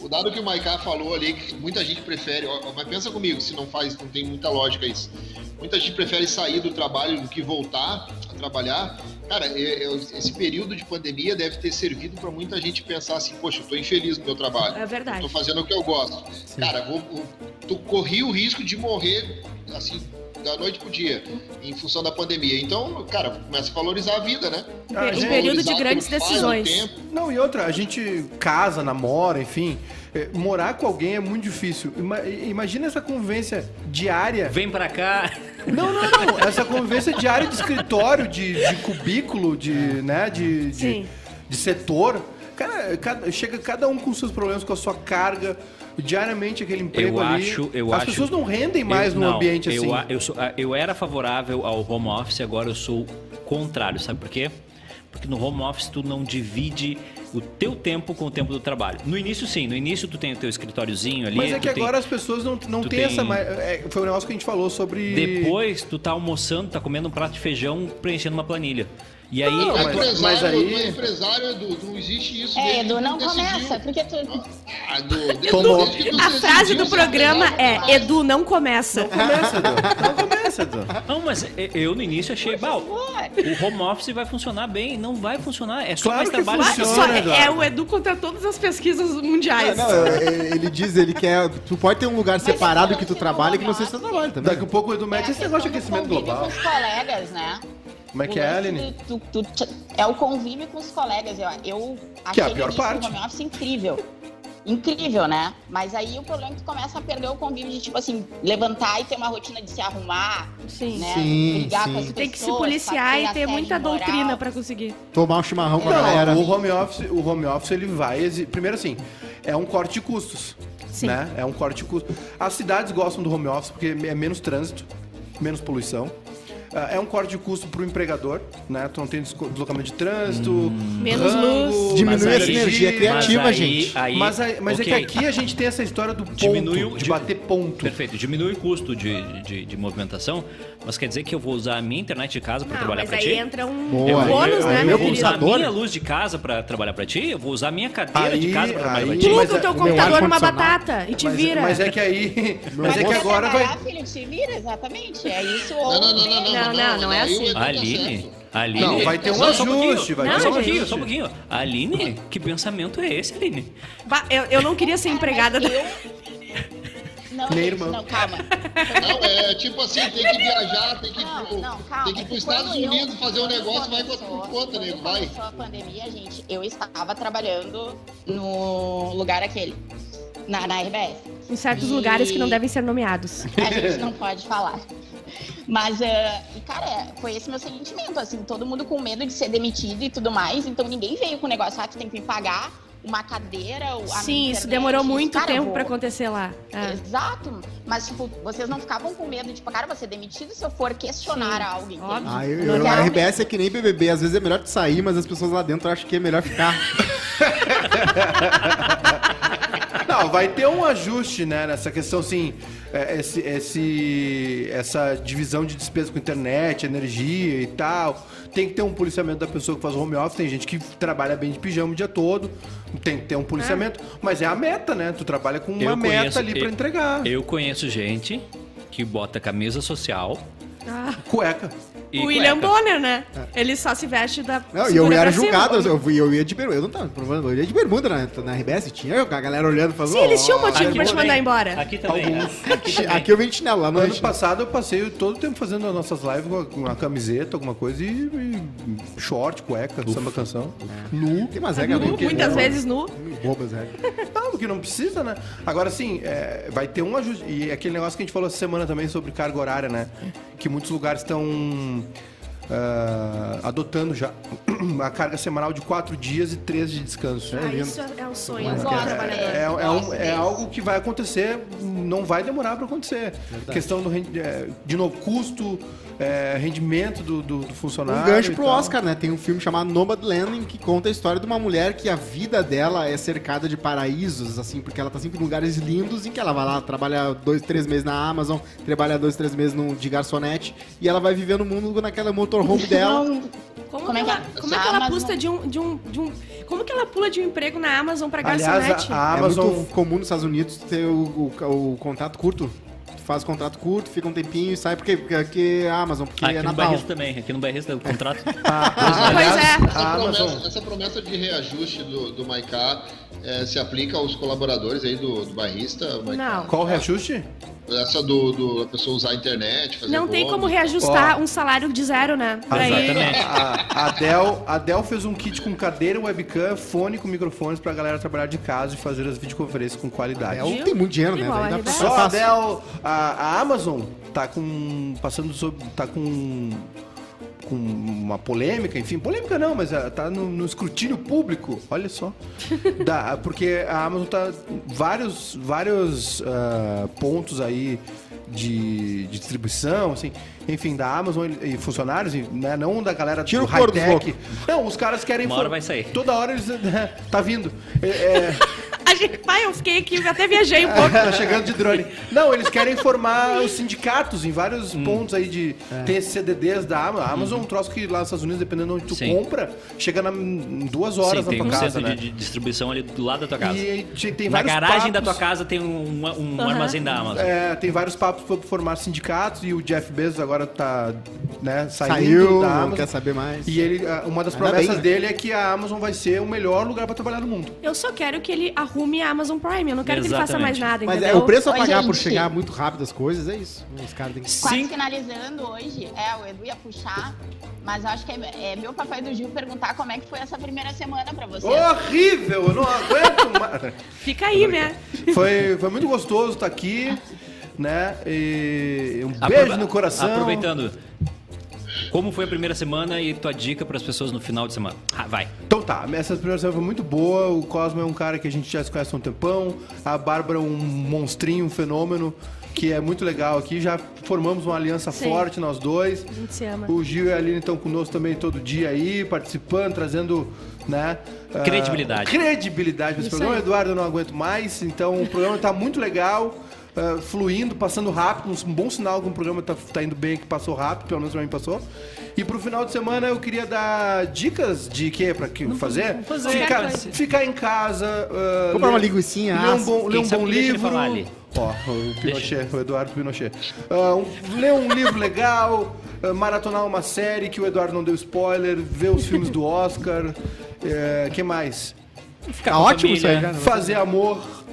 o, o dado que o Maiká falou ali, que muita gente prefere, ó, mas pensa comigo, se não faz, não tem muita lógica isso. Muita gente prefere sair do trabalho do que voltar a trabalhar. Cara, é- é- esse período de pandemia deve ter servido para muita gente pensar assim, poxa, eu tô infeliz no meu trabalho. É verdade. Tô fazendo o que eu gosto. Cara, vou, vou- tu corri o risco de morrer, assim, da noite pro dia, em função da pandemia. Então, cara, começa a valorizar a vida, né? Ah, gente, período de grandes decisões. Não, e outra, a gente casa, namora, enfim. É, Morar com alguém é muito difícil. Ima- imagina essa convivência diária. Vem pra cá. Não, não, não. Essa convivência diária de escritório, de, de cubículo, de, né, de, de, de setor. Cara, cada- chega cada um com seus problemas, com a sua carga. Diariamente aquele emprego Eu ali. acho, eu As acho. pessoas não rendem mais eu, num não, ambiente eu, assim. a- Eu, sou, eu era favorável ao home office, agora eu sou contrário, sabe por quê? Porque no home office tu não divide o teu tempo com o tempo do trabalho. No início sim, no início tu tem o teu escritóriozinho ali. Mas é que tem- agora as pessoas não, não têm tem- essa. é, foi um negócio que a gente falou sobre. Depois tu tá almoçando, tá comendo um prato de feijão, preenchendo uma planilha. E aí Não, mas- empresário, mas aí- empresário, Edu, não existe isso. É, Edu, não decidiu. começa, porque tu... Ah, Edu, tu A decidiu frase do programa é: Edu, não começa. Começa, Edu. Não começa, Edu. Não, mas e- eu no início achei, bah, o home office vai funcionar bem. Não vai funcionar. É só Claro mais que trabalho. Vai, funciona. só- Eduardo. é o Edu contra todas as pesquisas mundiais. Não, é, ele diz, ele quer. Tu pode ter um lugar separado eu que tu trabalha que não seja office. trabalho também. Daqui a pouco o Edu mete esse negócio de aquecimento global. com os colegas, né? Como é o que é, Aline? do- do- do- é o convívio com os colegas. Eu, eu Que é a pior parte. o home office incrível. Incrível, né? Mas aí o problema é que tu começa a perder o convívio de, tipo assim, levantar e ter uma rotina de se arrumar, Sim. né? Sim, Brigar sim. com as Tem que se pessoas, policiar e ter muita moral. doutrina pra conseguir. Tomar um chimarrão com a galera. O home office, o home office ele vai. exi- Primeiro assim, é um corte de custos. Sim. Né? É um corte de custos. As cidades gostam do home office porque é menos trânsito, menos poluição. Ah, É um corte de custo pro empregador, né? Tu não tem deslocamento de trânsito, Menos luz. Diminui Mas essa aí- energia mas criativa, aí- gente. aí- mas aí- mas ok. é que aqui a gente tem essa história do ponto, Diminui o- de bater ponto. Perfeito, diminui o custo de, de, de movimentação, mas quer dizer que eu vou usar a minha internet de casa para trabalhar mas para aí ti? entra um Boa. bônus, Aí né, eu vou usar a minha luz de casa para trabalhar para ti? Eu vou usar a minha cadeira de Aí- casa para trabalhar aí- para ti? mas Pluga o teu é- o computador numa batata e te mas, vira. mas é que aí. Mas é que agora vai. filho, te vira, exatamente. É isso Não, ou... não, não, não, não. Não, não, não é aí o assim. Edu tá Aline. Aline. Não, vai ter um Só- só pouquinho. ajuste, vai ter Não, um só um pouquinho, ajuste. só um pouquinho. Aline, que pensamento é esse, Aline? Bah, eu, eu não queria ser empregada da... Eu... Não, Nem gente, irmã. não, calma. Não, é tipo assim, tem que viajar, tem que ir Não, pro, não, calma. tem que ir É pros que quando Estados eu- Unidos fazer um quando negócio, vai com começou- por conta, nego, quando vai. começou a pandemia, gente, eu estava trabalhando no lugar aquele, na, na RBS. Em certos E- lugares que não devem ser nomeados. A gente não pode falar. Mas, e cara, foi esse meu sentimento, assim, todo mundo com medo de ser demitido e tudo mais, então ninguém veio com o negócio, ah, tu tem que me pagar uma cadeira, Sim, isso demorou muito Cara, tempo vou- pra acontecer lá. É. Exato, mas tipo, vocês não ficavam com medo, tipo, cara, vou ser demitido se eu for questionar Sim, entende? óbvio. Ah, eu, Não eu, a RBS é que nem BBB, às vezes é melhor tu sair, mas as pessoas lá dentro acham que é melhor ficar. Não, vai ter um ajuste, né, nessa questão, assim, é, esse, esse- essa divisão de despesa com internet, energia e tal. Tem que ter um policiamento da pessoa que faz home office. Tem gente que trabalha bem de pijama o dia todo. Tem que ter um policiamento. Mas é a meta, né? Tu trabalha com uma Eu meta conheço- ali pra eu- entregar. Eu conheço gente que bota camisa social Ah, Cueca. E o William cueca. Bonner, né? Ele só se veste da. Não, e eu era julgado, eu, fui- eu ia de bermuda. Eu não tava provando, eu ia de bermuda na, na RBS, tinha a galera olhando falando. Sim, eles tinham "Ó, motivo pra te também. mandar embora. Aqui também. Alguns. Aqui também. Aqui eu vim de chinelo, lá no No ano passado eu passei todo o tempo fazendo as nossas lives com a- com uma camiseta, alguma coisa, e, e short, cueca, samba canção. Nu. Tem umas regras que- Muitas vezes nu. Bobas regras. Não, porque não precisa, né? Agora, assim, é, vai ter um ajuste. E aquele negócio que a gente falou essa semana também sobre carga horária, né? Que muitos lugares estão ah, adotando já a carga semanal de quatro dias e três de descanso. Ah, isso é um sonho trabalhador. É, é, Gosto um- é algo que vai acontecer, não vai demorar para acontecer. Questão do é, de novo custo, é, rendimento do, do, do funcionário. Um gancho pro tal. Oscar, né? Tem um filme chamado Nomad Landing que conta a história de uma mulher que a vida dela é cercada de paraísos, assim, porque ela tá sempre em lugares lindos em que ela vai lá, trabalha dois, três meses na Amazon, trabalha dois, três meses no, de garçonete e ela vai viver no mundo naquela motorhome dela. Como, Como é que ela, é? como é que ela pusta de um, de, um, de um. Como que ela pula de um emprego na Amazon pra Aliás, garçonete? a, a É Amazon. muito comum nos Estados Unidos ter o, o, o contrato curto. Faz o contrato curto, fica um tempinho e sai porque, porque aqui é Amazon, porque Aqui é no Natal. Bairrista também. Aqui no Bairrista o contrato. a- Pois aliás, é. Essa, a Amazon. promessa, essa promessa de reajuste do, do Maiká eh, se aplica aos colaboradores aí do, do barrista? Maiká? Não. Qual o reajuste? Essa do, do a pessoa usar a internet, fazer Não tem como reajustar Ó. um salário de zero, né? Pra ele. Exatamente. A, a, Dell, a Dell fez um kit com cadeira, webcam, fone com microfones pra galera trabalhar de casa e fazer as videoconferências com qualidade. É, tem muito dinheiro, né? A pra RBS. Só a. Dell, a, a Amazon tá com. passando sobre. tá com. com uma polêmica, enfim, polêmica não, mas ah, tá no, no escrutínio público, olha só. Da- porque a Amazon tá vários, vários ah, pontos aí de, de distribuição, assim, enfim, da Amazon e, funcionários, né, não da galera Tira do high-tech. Não, os caras querem... Uma hora vai sair. Toda hora eles... tá vindo. É, é, A gente, pai, eu fiquei aqui, eu até viajei um pouco. tá chegando de drone. Não, eles querem formar os sindicatos em vários Hum. pontos aí de. Tem esses CDDs da Amazon. A Amazon é um troço que lá nos Estados Unidos, dependendo de onde tu Uhum. Sim. compra, chega na- em duas horas Sim, tem na um tua casa, centro né? de, de distribuição ali do lado da tua casa. E te- tem Na garagem da papos- tua casa tem um, um, um armazém da Amazon. É, tem vários papos pra formar sindicatos e o Jeff Bezos agora tá né, saindo Saiu, da não Amazon. quer saber mais. E ele, uma das Ainda promessas bem, né? dele é que a Amazon vai ser o melhor lugar pra trabalhar no mundo. Eu só quero que ele arrume arrume a Amazon Prime. Eu não quero que ele faça mais Exatamente. nada, Mas entendeu? é, o preço a Oi, pagar por gente. chegar muito rápido as coisas, é isso. Os caras têm que... Quase Sim. finalizando hoje, é, o Edu ia puxar, mas eu acho que é, é meu papai do Gil perguntar como é que foi essa primeira semana pra você. Horrível! Eu não aguento mais. Fica aí, né? Foi, foi muito gostoso estar aqui, né? E um Aprove- beijo no coração. Aproveitando. Como foi a primeira semana e tua dica para as pessoas no final de semana? Ah, vai. Então tá, essa primeira semana foi muito boa. O Cosmo é um cara que a gente já se conhece há um tempão. A Bárbara é um monstrinho, um fenômeno, que é muito legal aqui. Já formamos uma aliança Sim. forte, nós dois. A gente se ama. O Gil e a Aline estão conosco também todo dia aí, participando, trazendo, né? ah, Credibilidade. credibilidade para esse programa. aí. Eduardo, eu não aguento mais. Então o programa tá muito legal. Ah, fluindo, passando rápido, um bom sinal que o programa tá, tá indo bem, que passou rápido, pelo menos pra mim passou. E pro final de semana eu queria dar dicas de quê pra que fazer? fazer. Ficar, ficar em casa. ah, Comprar uma linguicinha, Ler um assa. bom, ler um bom livro. Ó, o Pinochet, o Eduardo Pinochet. Ah, um- ler um livro legal, ah, maratonar uma série que o Eduardo não deu spoiler, ver os filmes do Oscar. É, que mais? Ficar Tá ótimo isso aí, família. né? Fazer amor.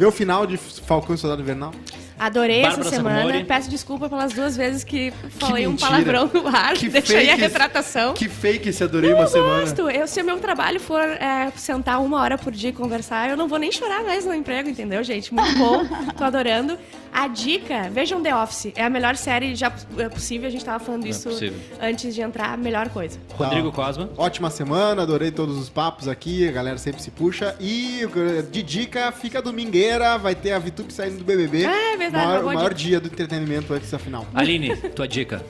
Ver o final de Falcão e Soldado Invernal. Adorei Bárbara essa semana. Sacomori. Peço desculpa pelas duas vezes que falei um mentira. palavrão no ar. Que a fake esse- retratação. Que fake esse adorei uma eu semana. gosto. Eu, se o meu trabalho for é, sentar uma hora por dia e conversar, eu não vou nem chorar mais no emprego, entendeu, gente? Muito bom. Tô adorando. A dica, vejam The Office. É a melhor série já é possível. A gente tava falando isso possível. antes de entrar. Melhor coisa. Rodrigo Cosma. Ótima semana, adorei todos os papos aqui, a galera sempre se puxa. E de dica, fica domingueira, vai ter a Vitube saindo do BBB. É verdade, maior, uma o maior dica. dia do entretenimento antes da final. Aline, tua dica.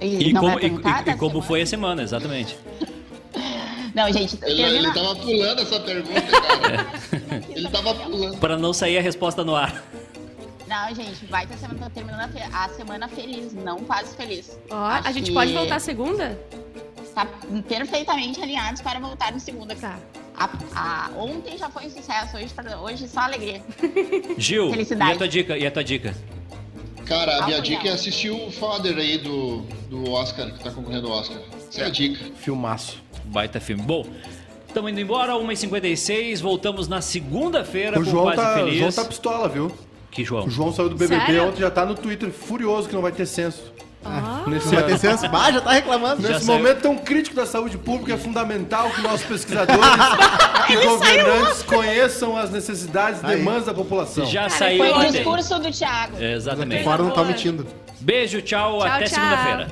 E, E como, e- e- e como foi a semana, exatamente. Não, gente, Ele, termina... ele tava pulando essa pergunta, cara. ele tava pulando. Para não sair a resposta no ar. Não, gente, vai ter semana, tô terminando a, fe- a semana feliz, não quase feliz. Ó, Acho a gente que pode voltar segunda? Tá perfeitamente alinhados para voltar no segunda. Tá. A, a- ontem já foi um sucesso, hoje, pra- hoje só alegria. Gil, Felicidade. e a tua dica? E a tua dica? Cara, a minha dica é assistir o Father aí do, do Oscar, que tá concorrendo ao Oscar. Essa é a dica. Filmaço. Baita filme. Bom, estamos indo embora, 1h56, voltamos na segunda-feira O com João Quase tá, o Feliz. João tá pistola, viu? Que João? O João saiu do BBB Sério? ontem, já tá no Twitter furioso que não vai ter censo. Nesse, Não vai ter senso? Bah, já tá reclamando. Já nesse saiu. momento tão crítico da saúde pública, é fundamental que nossos pesquisadores e governantes conheçam as necessidades e demandas da população. Já Cara, saiu Foi o discurso do Thiago. Exatamente. Fora não tá mentindo. Beijo, tchau, Tchau, até segunda-feira.